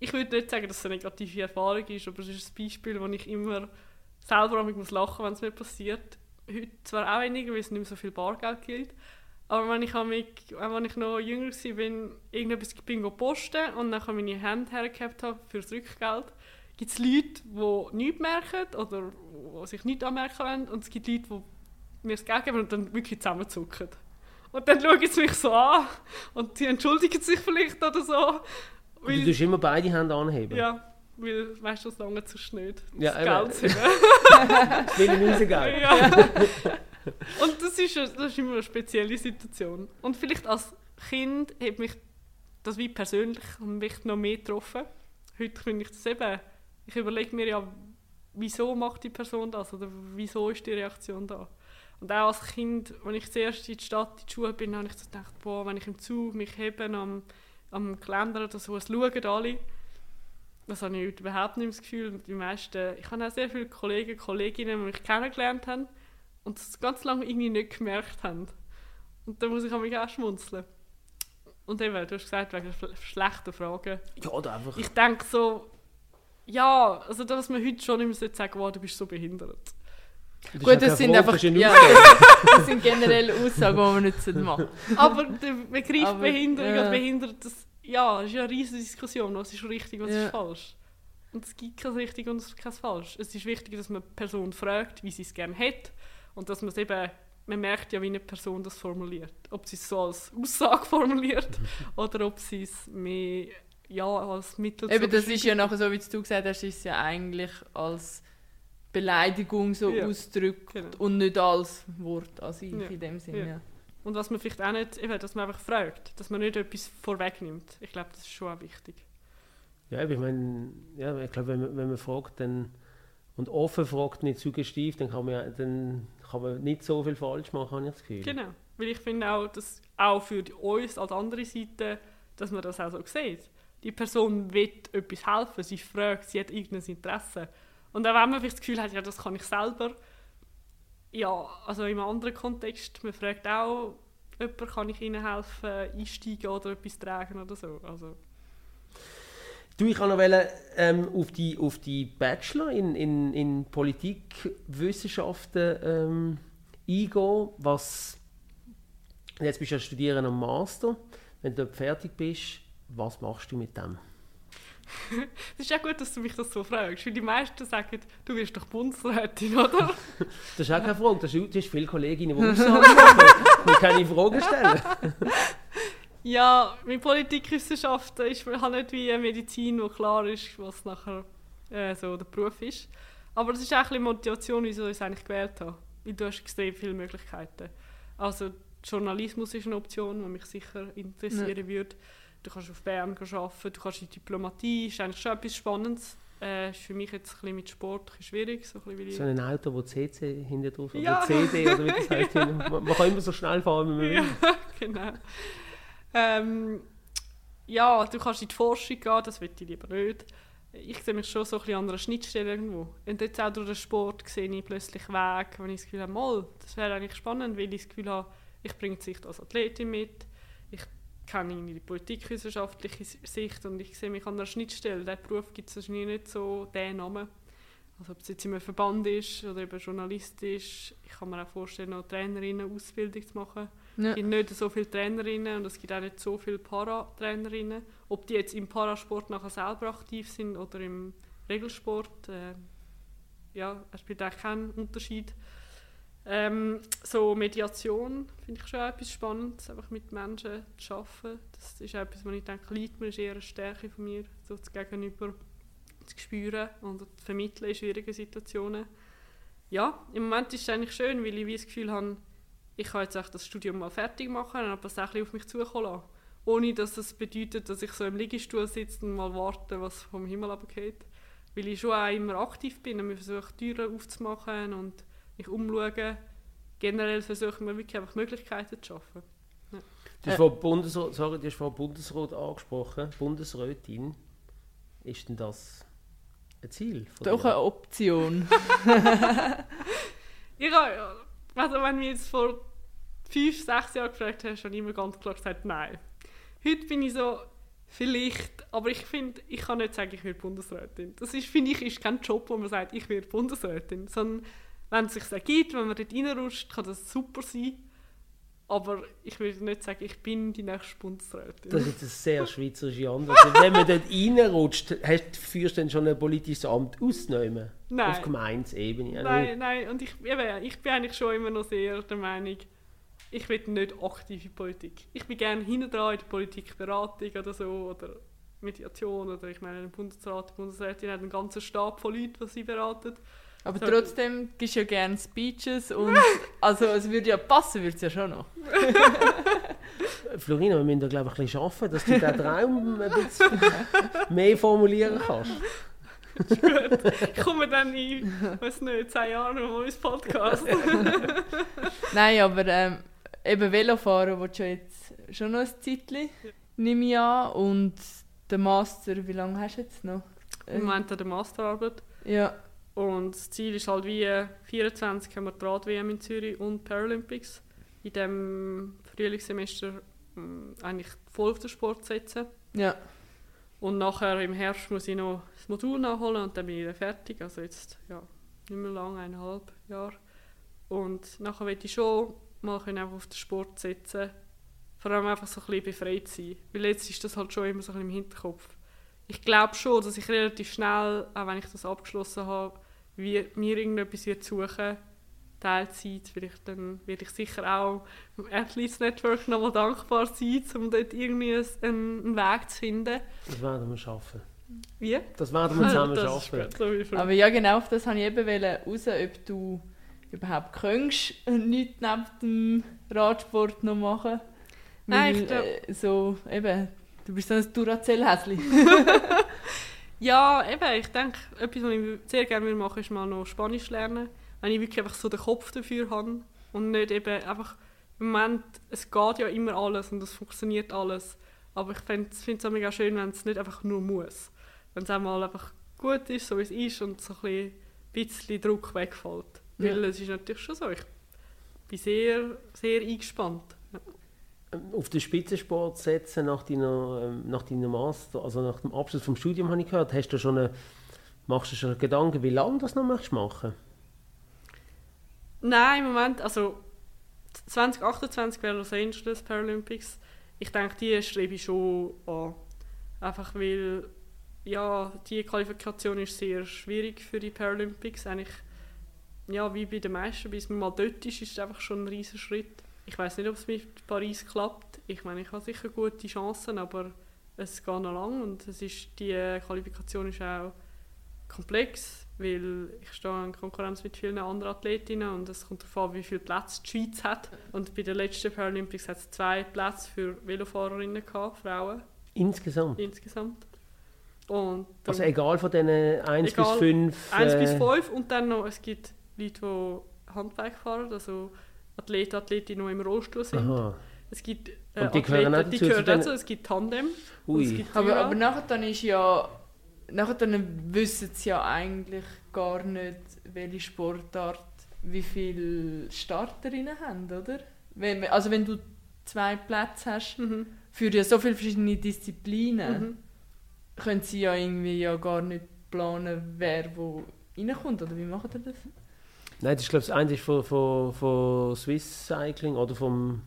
Speaker 3: Ich würde nicht sagen, dass es eine negative Erfahrung ist, aber es ist ein Beispiel, wo ich immer selber muss lachen wenn es mir passiert. Heute zwar auch weniger, weil es nicht mehr so viel Bargeld gilt, aber wenn ich, mich, wenn ich noch jünger war, bin, irgendetwas bin posten und dann meine Hände hergehabt habe für das Rückgeld, gibt es Leute, die nichts merken oder die sich nicht anmerken wollen und es gibt Leute, die mir das Geld geben und dann wirklich zusammenzucken. Und dann schauen sie mich so an und sie entschuldigen sich vielleicht oder so.
Speaker 1: Weil, du tust immer beide Hände anheben?
Speaker 3: Ja, weil weißt du, das lange zu schnell.
Speaker 1: Ja, <laughs> das Geld das will ich rausgehen.
Speaker 3: Ja. Und das ist, das ist immer eine spezielle Situation. Und vielleicht als Kind hat mich das wie persönlich mich noch mehr getroffen. Heute finde ich das eben, ich überlege mir ja, wieso macht die Person das oder wieso ist die Reaktion da. Und auch als Kind, als ich zuerst in die Stadt, in die Schule bin, habe ich so gedacht, boah, wenn ich im Zug mich hebe am, am Geländer oder so, es schauen alle. Das habe ich überhaupt nicht das Gefühl. Die meisten, ich habe auch sehr viele Kollegen und Kolleginnen, die mich kennengelernt haben und das ganz lange irgendwie nicht gemerkt haben. Und dann muss ich mich auch schmunzeln. Und eben, du hast gesagt, wegen schlechter Fragen.
Speaker 1: Ja, oder einfach...
Speaker 3: Ich denke so, ja, also dass man heute schon immer sagen sollte, wow, du bist so behindert
Speaker 2: Das Gut, das sind Frage, einfach das, ja, <laughs> das sind generell <laughs> Aussagen, die man nicht machen
Speaker 3: Aber der Begriff Aber, Behinderung ja. behindert, das ja, ist ja eine riesige Diskussion. Was ist richtig, was ja. ist falsch? Und es gibt kein richtig und kein falsch. Es ist wichtig, dass man die Person fragt, wie sie es gerne hat und dass man es eben man merkt ja, wie eine Person das formuliert. Ob sie es so als Aussage formuliert <laughs> oder ob sie es mehr ja, als Mittel
Speaker 2: Eben, das ist ja nachher so, wie du gesagt hast, ist es ja eigentlich als Beleidigung so ja, ausdrückt genau. und nicht als Wort an sich ja. in dem Sinne. Ja.
Speaker 3: Und was man vielleicht auch nicht, eben, dass man einfach fragt, dass man nicht etwas vorwegnimmt. Ich glaube, das ist schon auch wichtig.
Speaker 1: Ja, ich meine, ja, ich glaube, wenn man, wenn man fragt, dann und offen fragt, nicht suggestiv, dann kann man, dann kann man nicht so viel falsch machen, habe ich das Gefühl.
Speaker 3: Genau, weil ich finde auch, dass auch für uns als andere Seite, dass man das auch so sieht. Die Person will etwas helfen, sie fragt, sie hat irgendein Interesse. Und auch wenn man das Gefühl hat, ja, das kann ich selber, ja, also im anderen Kontext, man fragt auch, jemand, kann ich ihnen helfen, einsteigen oder etwas tragen oder so. Also,
Speaker 1: Du, ich wollte noch ähm, auf, die, auf die Bachelor in, in, in Politikwissenschaften ähm, eingehen. Was, jetzt bist du ja studieren am Master. Wenn du fertig bist, was machst du mit dem? <laughs>
Speaker 3: Es ist ja gut, dass du mich das so fragst, weil die meisten sagen, du wirst doch Bundesrätin, oder?
Speaker 1: das ist auch keine Frage. Du hast viele Kolleginnen, die <laughs> Aussagen machen und keine Fragen stellen. <laughs>
Speaker 3: Ja, mit Politikwissenschaften ist man halt nicht wie eine Medizin, wo klar ist, was nachher äh, so der Beruf ist. Aber das ist auch ein Motivation, wieso ich es eigentlich gewählt habe. Weil du hast extrem viele Möglichkeiten. Also Journalismus ist eine Option, die mich sicher interessieren ja. würde. Du kannst auf Bern arbeiten, du kannst in Diplomatie, ist eigentlich schon etwas Spannendes. Äh, ist für mich jetzt ein bisschen mit Sport ein schwierig. So, ein,
Speaker 1: so ein Auto, wo CC hinter drauf ja. oder CD oder wie das heißt. man, <laughs> man kann immer so schnell fahren, wie man will.
Speaker 3: Ja, <laughs> genau. Ähm, ja, du kannst in die Forschung gehen, das will ich lieber nicht. Ich sehe mich schon so ein an einer Schnittstelle irgendwo. Und jetzt auch durch den Sport sehe ich plötzlich Weg, wenn ich das Gefühl habe, mal, das wäre eigentlich spannend, weil ich das Gefühl habe, ich bringe die Sicht als Athletin mit, ich kenne die politikwissenschaftliche Sicht und ich sehe mich an einer Schnittstelle. Der Beruf gibt es wahrscheinlich nicht so den Namen. Also ob es jetzt in einem Verband ist oder eben Journalist ist, ich kann mir auch vorstellen, noch Trainerinnen-Ausbildung zu machen. Ja. Es gibt nicht so viele Trainerinnen und es gibt auch nicht so viele Paratrainerinnen. Ob die jetzt im Parasport nachher selber aktiv sind oder im Regelsport, äh, ja, es spielt auch keinen Unterschied. Ähm, so Mediation finde ich schon etwas Spannendes, einfach mit Menschen zu arbeiten. Das ist etwas, was ich denke, liegt mir, ist eher eine Stärke von mir, so das Gegenüber zu spüren und zu vermitteln in schwierigen Situationen. Ja, im Moment ist es eigentlich schön, weil ich das Gefühl habe, ich kann jetzt das Studium mal fertig machen und das auf mich zukommen lassen. Ohne dass es bedeutet, dass ich so im Liegestuhl sitze und mal warte, was vom Himmel abgeht. Weil ich schon auch immer aktiv bin und mir versuche, Türen aufzumachen und mich umschauen. Generell versuche ich wirklich einfach Möglichkeiten zu schaffen.
Speaker 1: Ja. Du hast, äh. von Bundesrat, sorry, du hast von Bundesrat angesprochen, Bundesrätin. Ist denn das ein Ziel?
Speaker 2: Doch dir? eine Option. <laughs>
Speaker 3: ich habe also wenn mich jetzt vor fünf, sechs Jahren gefragt hast, habe ich immer ganz klar gesagt, nein. Heute bin ich so, vielleicht, aber ich finde, ich kann nicht sagen, ich werde Bundesrätin. Das ist, finde ich, ist kein Job, wo man sagt, ich werde Bundesrätin, sondern wenn es sich ergibt, wenn man dort reinrutscht, kann das super sein. Aber ich würde nicht sagen, ich bin die nächste Bundesrätin.
Speaker 1: Das ist eine sehr schweizerische Antwort. Wenn man dort reinrutscht, hast, führst du dann schon ein politisches Amt ausnehmen? Nein. Auf Gemeinsebene?
Speaker 3: Nein, nein. Und ich, eben, ich bin eigentlich schon immer noch sehr der Meinung, ich will nicht aktive Politik. Ich bin gerne hinten dran in der Politikberatung oder so, oder Mediation, oder ich meine, ein Bundesrat, die Bundesrätin hat einen ganzen Stab von Leuten, die sie beraten.
Speaker 2: Aber so. trotzdem gibst du ja gerne Speeches und <laughs> also es würde ja passen, würde es ja schon noch. <laughs>
Speaker 1: Florina, wir müssen da glaube ich ein bisschen arbeiten, dass du diesen Traum ein bisschen <laughs> mehr formulieren kannst.
Speaker 3: gut. Ich komme dann in, weiß nicht, zehn Jahren noch mal ins Podcast.
Speaker 2: Nein, aber ähm, eben Velofahren willst du jetzt schon noch ein Zeitchen, nehme ich an. Und der Master, wie lange hast du jetzt noch?
Speaker 3: Im Moment an der Masterarbeit.
Speaker 2: Ja.
Speaker 3: Und das Ziel ist halt wie 24 haben wir die Rad-WM in Zürich und Paralympics. In diesem Frühlingssemester ähm, eigentlich voll auf den Sport setzen.
Speaker 2: Ja.
Speaker 3: Und nachher im Herbst muss ich noch das Modul nachholen und dann bin ich dann fertig. Also jetzt, ja, nicht mehr lang, eineinhalb Jahre. Und nachher möchte ich schon mal auf den Sport setzen vor allem einfach so ein bisschen befreit sein. Weil jetzt ist das halt schon immer so ein bisschen im Hinterkopf. Ich glaube schon, dass ich relativ schnell, auch wenn ich das abgeschlossen habe, wie, mir irgendetwas wird suchen Teilzeit, vielleicht dann werde ich sicher auch dem Athletes Network nochmal dankbar sein, um dort irgendwie einen, einen Weg zu finden.
Speaker 1: Das werden wir schaffen.
Speaker 3: Wie?
Speaker 1: Das werden wir zusammen <laughs> schaffen.
Speaker 2: So Aber ja, genau auf das wollte ich eben raus, ob du überhaupt könntest, nichts neben dem Radsport noch machen
Speaker 3: Nein, ich glaube...
Speaker 2: Äh, so, eben, du bist so ein Duracell-Häschen. <laughs> <laughs>
Speaker 3: ja, eben, ich denke, etwas, was ich sehr gerne machen ist mal noch Spanisch lernen. Wenn ich wirklich einfach so den Kopf dafür habe und nicht eben einfach... Im Moment, es geht ja immer alles und es funktioniert alles. Aber ich finde es auch mega schön, wenn es nicht einfach nur muss. Wenn es einmal einfach gut ist, so wie es ist und so ein bisschen Druck wegfällt. Ja. Weil es ist natürlich schon so, ich bin sehr, sehr eingespannt
Speaker 1: auf den Spitzensport setzen nach deiner, ähm, nach deiner Master, also nach dem Abschluss vom Studium, habe ich gehört. Hast du schon eine, machst du schon Gedanken, wie lange das noch möchtest machen?
Speaker 3: Nein, im Moment, also 2028 wäre Los Angeles Paralympics. Ich denke, die strebe ich schon an. Einfach weil, ja, die Qualifikation ist sehr schwierig für die Paralympics. Eigentlich, ja, wie bei den meisten, bis man mal dort ist, ist es einfach schon ein riesiger Schritt ich weiß nicht, ob es mit Paris klappt. Ich meine, ich habe sicher gute Chancen, aber es geht noch lang und es ist, die Qualifikation ist auch komplex, weil ich stehe in Konkurrenz mit vielen anderen Athletinnen und es kommt darauf an, wie viele Plätze die Schweiz hat. Und bei den letzten Paralympics hat es zwei Plätze für Velofahrerinnen gehabt, Frauen.
Speaker 1: Insgesamt?
Speaker 3: Insgesamt. Und
Speaker 1: also egal von diesen 1 bis 5?
Speaker 3: 1 äh... bis 5 und dann noch, es gibt Leute, die Handbike fahren, also Athleten, Athletinnen, die im Rollstuhl sind. Aha. Es gibt
Speaker 1: äh, und die Athleten, gehören
Speaker 3: die gehören dazu, es gibt Tandem.
Speaker 2: Es gibt aber, aber nachher dann ist ja, nachher dann wissen sie ja eigentlich gar nicht, welche Sportart wie viele Starterinnen haben, oder? Wenn, also wenn du zwei Plätze hast mhm. für ja so viele verschiedene Disziplinen, mhm. können sie ja irgendwie ja gar nicht planen, wer wo reinkommt, oder wie macht ihr das?
Speaker 1: Nein, das ist glaube ich eigentlich von, von, von Swiss Cycling oder vom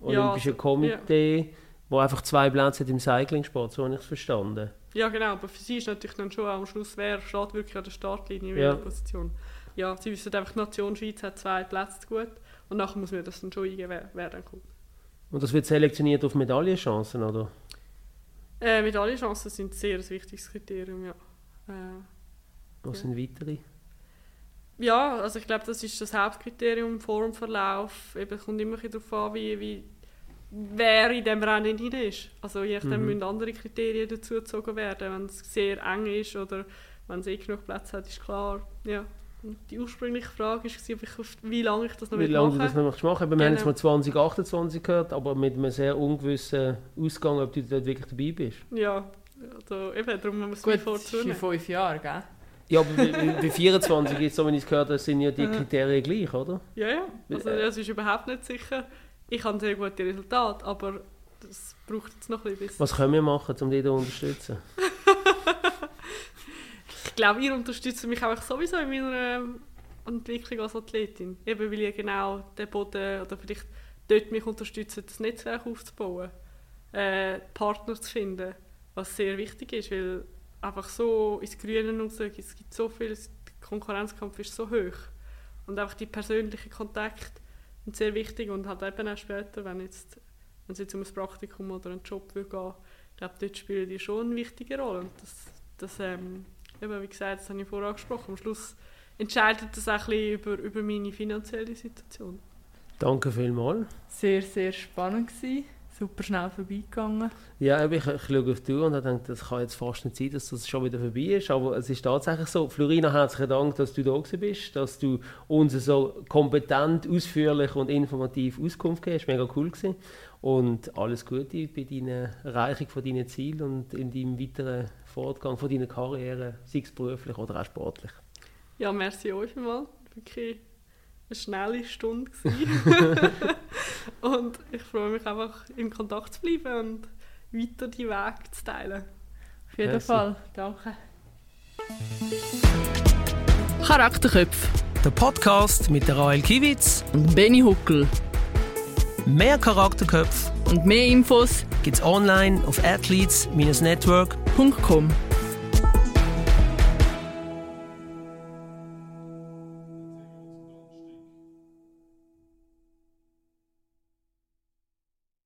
Speaker 1: Olympischen ja, Komitee, ja. wo einfach zwei Plätze hat im Cyclingsport, so habe ich es verstanden.
Speaker 3: Ja genau, aber für sie ist natürlich dann schon am Schluss, wer steht wirklich an der Startlinie in ja. Position. Ja, sie wissen einfach, die Nation Schweiz hat zwei Plätze gut und nachher muss man das dann schon eingeben, wer, wer dann kommt.
Speaker 1: Und das wird selektioniert auf Medaillenchancen, oder?
Speaker 3: Äh, Medaillenchancen sind ein sehr wichtiges Kriterium, ja. Äh,
Speaker 1: Was sind weitere?
Speaker 3: Ja, also ich glaube, das ist das Hauptkriterium vor dem Verlauf. Eben, es kommt immer darauf an, wie, wie, wer in diesem Rennen hinein ist. Also je nachdem mhm. müssen andere Kriterien dazugezogen werden. Wenn es sehr eng ist oder wenn es eh genug Platz hat, ist klar. Ja. Und die ursprüngliche Frage war, ob ich, wie lange ich das noch
Speaker 1: wie lange
Speaker 3: machen
Speaker 1: du das noch machen möchtest. Wir genau. haben jetzt mal 2028 gehört, aber mit einem sehr ungewissen Ausgang, ob du dort wirklich dabei bist.
Speaker 3: Ja, also eben, darum muss
Speaker 2: man es vorzunehmen. Gut, fünf Jahre, gell?
Speaker 1: Ja, aber bei, bei 24, jetzt, so wie ich es gehört habe, sind ja die Kriterien gleich, oder?
Speaker 3: Ja, ja. Also es ist überhaupt nicht sicher. Ich habe sehr gute Resultate, aber das braucht jetzt noch ein bisschen.
Speaker 1: Was können wir machen, um dich zu unterstützen? <laughs>
Speaker 3: ich glaube, ihr unterstützt mich auch sowieso in meiner ähm, Entwicklung als Athletin. Eben weil ihr genau den Boden oder vielleicht dort mich unterstützt, das Netzwerk aufzubauen, äh, Partner zu finden, was sehr wichtig ist, weil einfach so ins Grüne raus. Es gibt so viel, der Konkurrenzkampf ist so hoch. Und einfach die persönlichen Kontakte sind sehr wichtig und halt eben auch später, wenn, jetzt, wenn es jetzt um ein Praktikum oder einen Job geht, ich glaube, dort spielen die schon eine wichtige Rolle. Und das, das ähm, eben, wie gesagt, das habe ich vorher angesprochen, am Schluss entscheidet das auch ein bisschen über, über meine finanzielle Situation.
Speaker 1: Danke vielmals.
Speaker 2: Sehr, sehr spannend gewesen super schnell vorbeigegangen.
Speaker 1: Ja, ich, ich schaue auf die Uhr und denke, das kann jetzt fast nicht sein, dass das schon wieder vorbei ist. Aber es ist tatsächlich so. Florina, herzlichen Dank, dass du da bist, dass du uns so kompetent, ausführlich und informativ Auskunft gegeben hast. Mega cool gewesen. Und alles Gute bei deiner Erreichung von deinen Zielen und in deinem weiteren Fortgang von deiner Karriere, sei es beruflich oder auch sportlich.
Speaker 3: Ja, merci euch mal. Wirklich eine schnelle Stunde. <laughs> und ich freue mich einfach, in Kontakt zu bleiben und weiter die Wege zu teilen.
Speaker 2: Auf jeden Fall, danke.
Speaker 4: Charakterköpfe
Speaker 1: Der Podcast mit der Rael Kiewitz
Speaker 2: und Benny Huckel.
Speaker 1: Mehr Charakterköpfe
Speaker 2: und mehr Infos
Speaker 1: gibt's online auf athletes-network.com.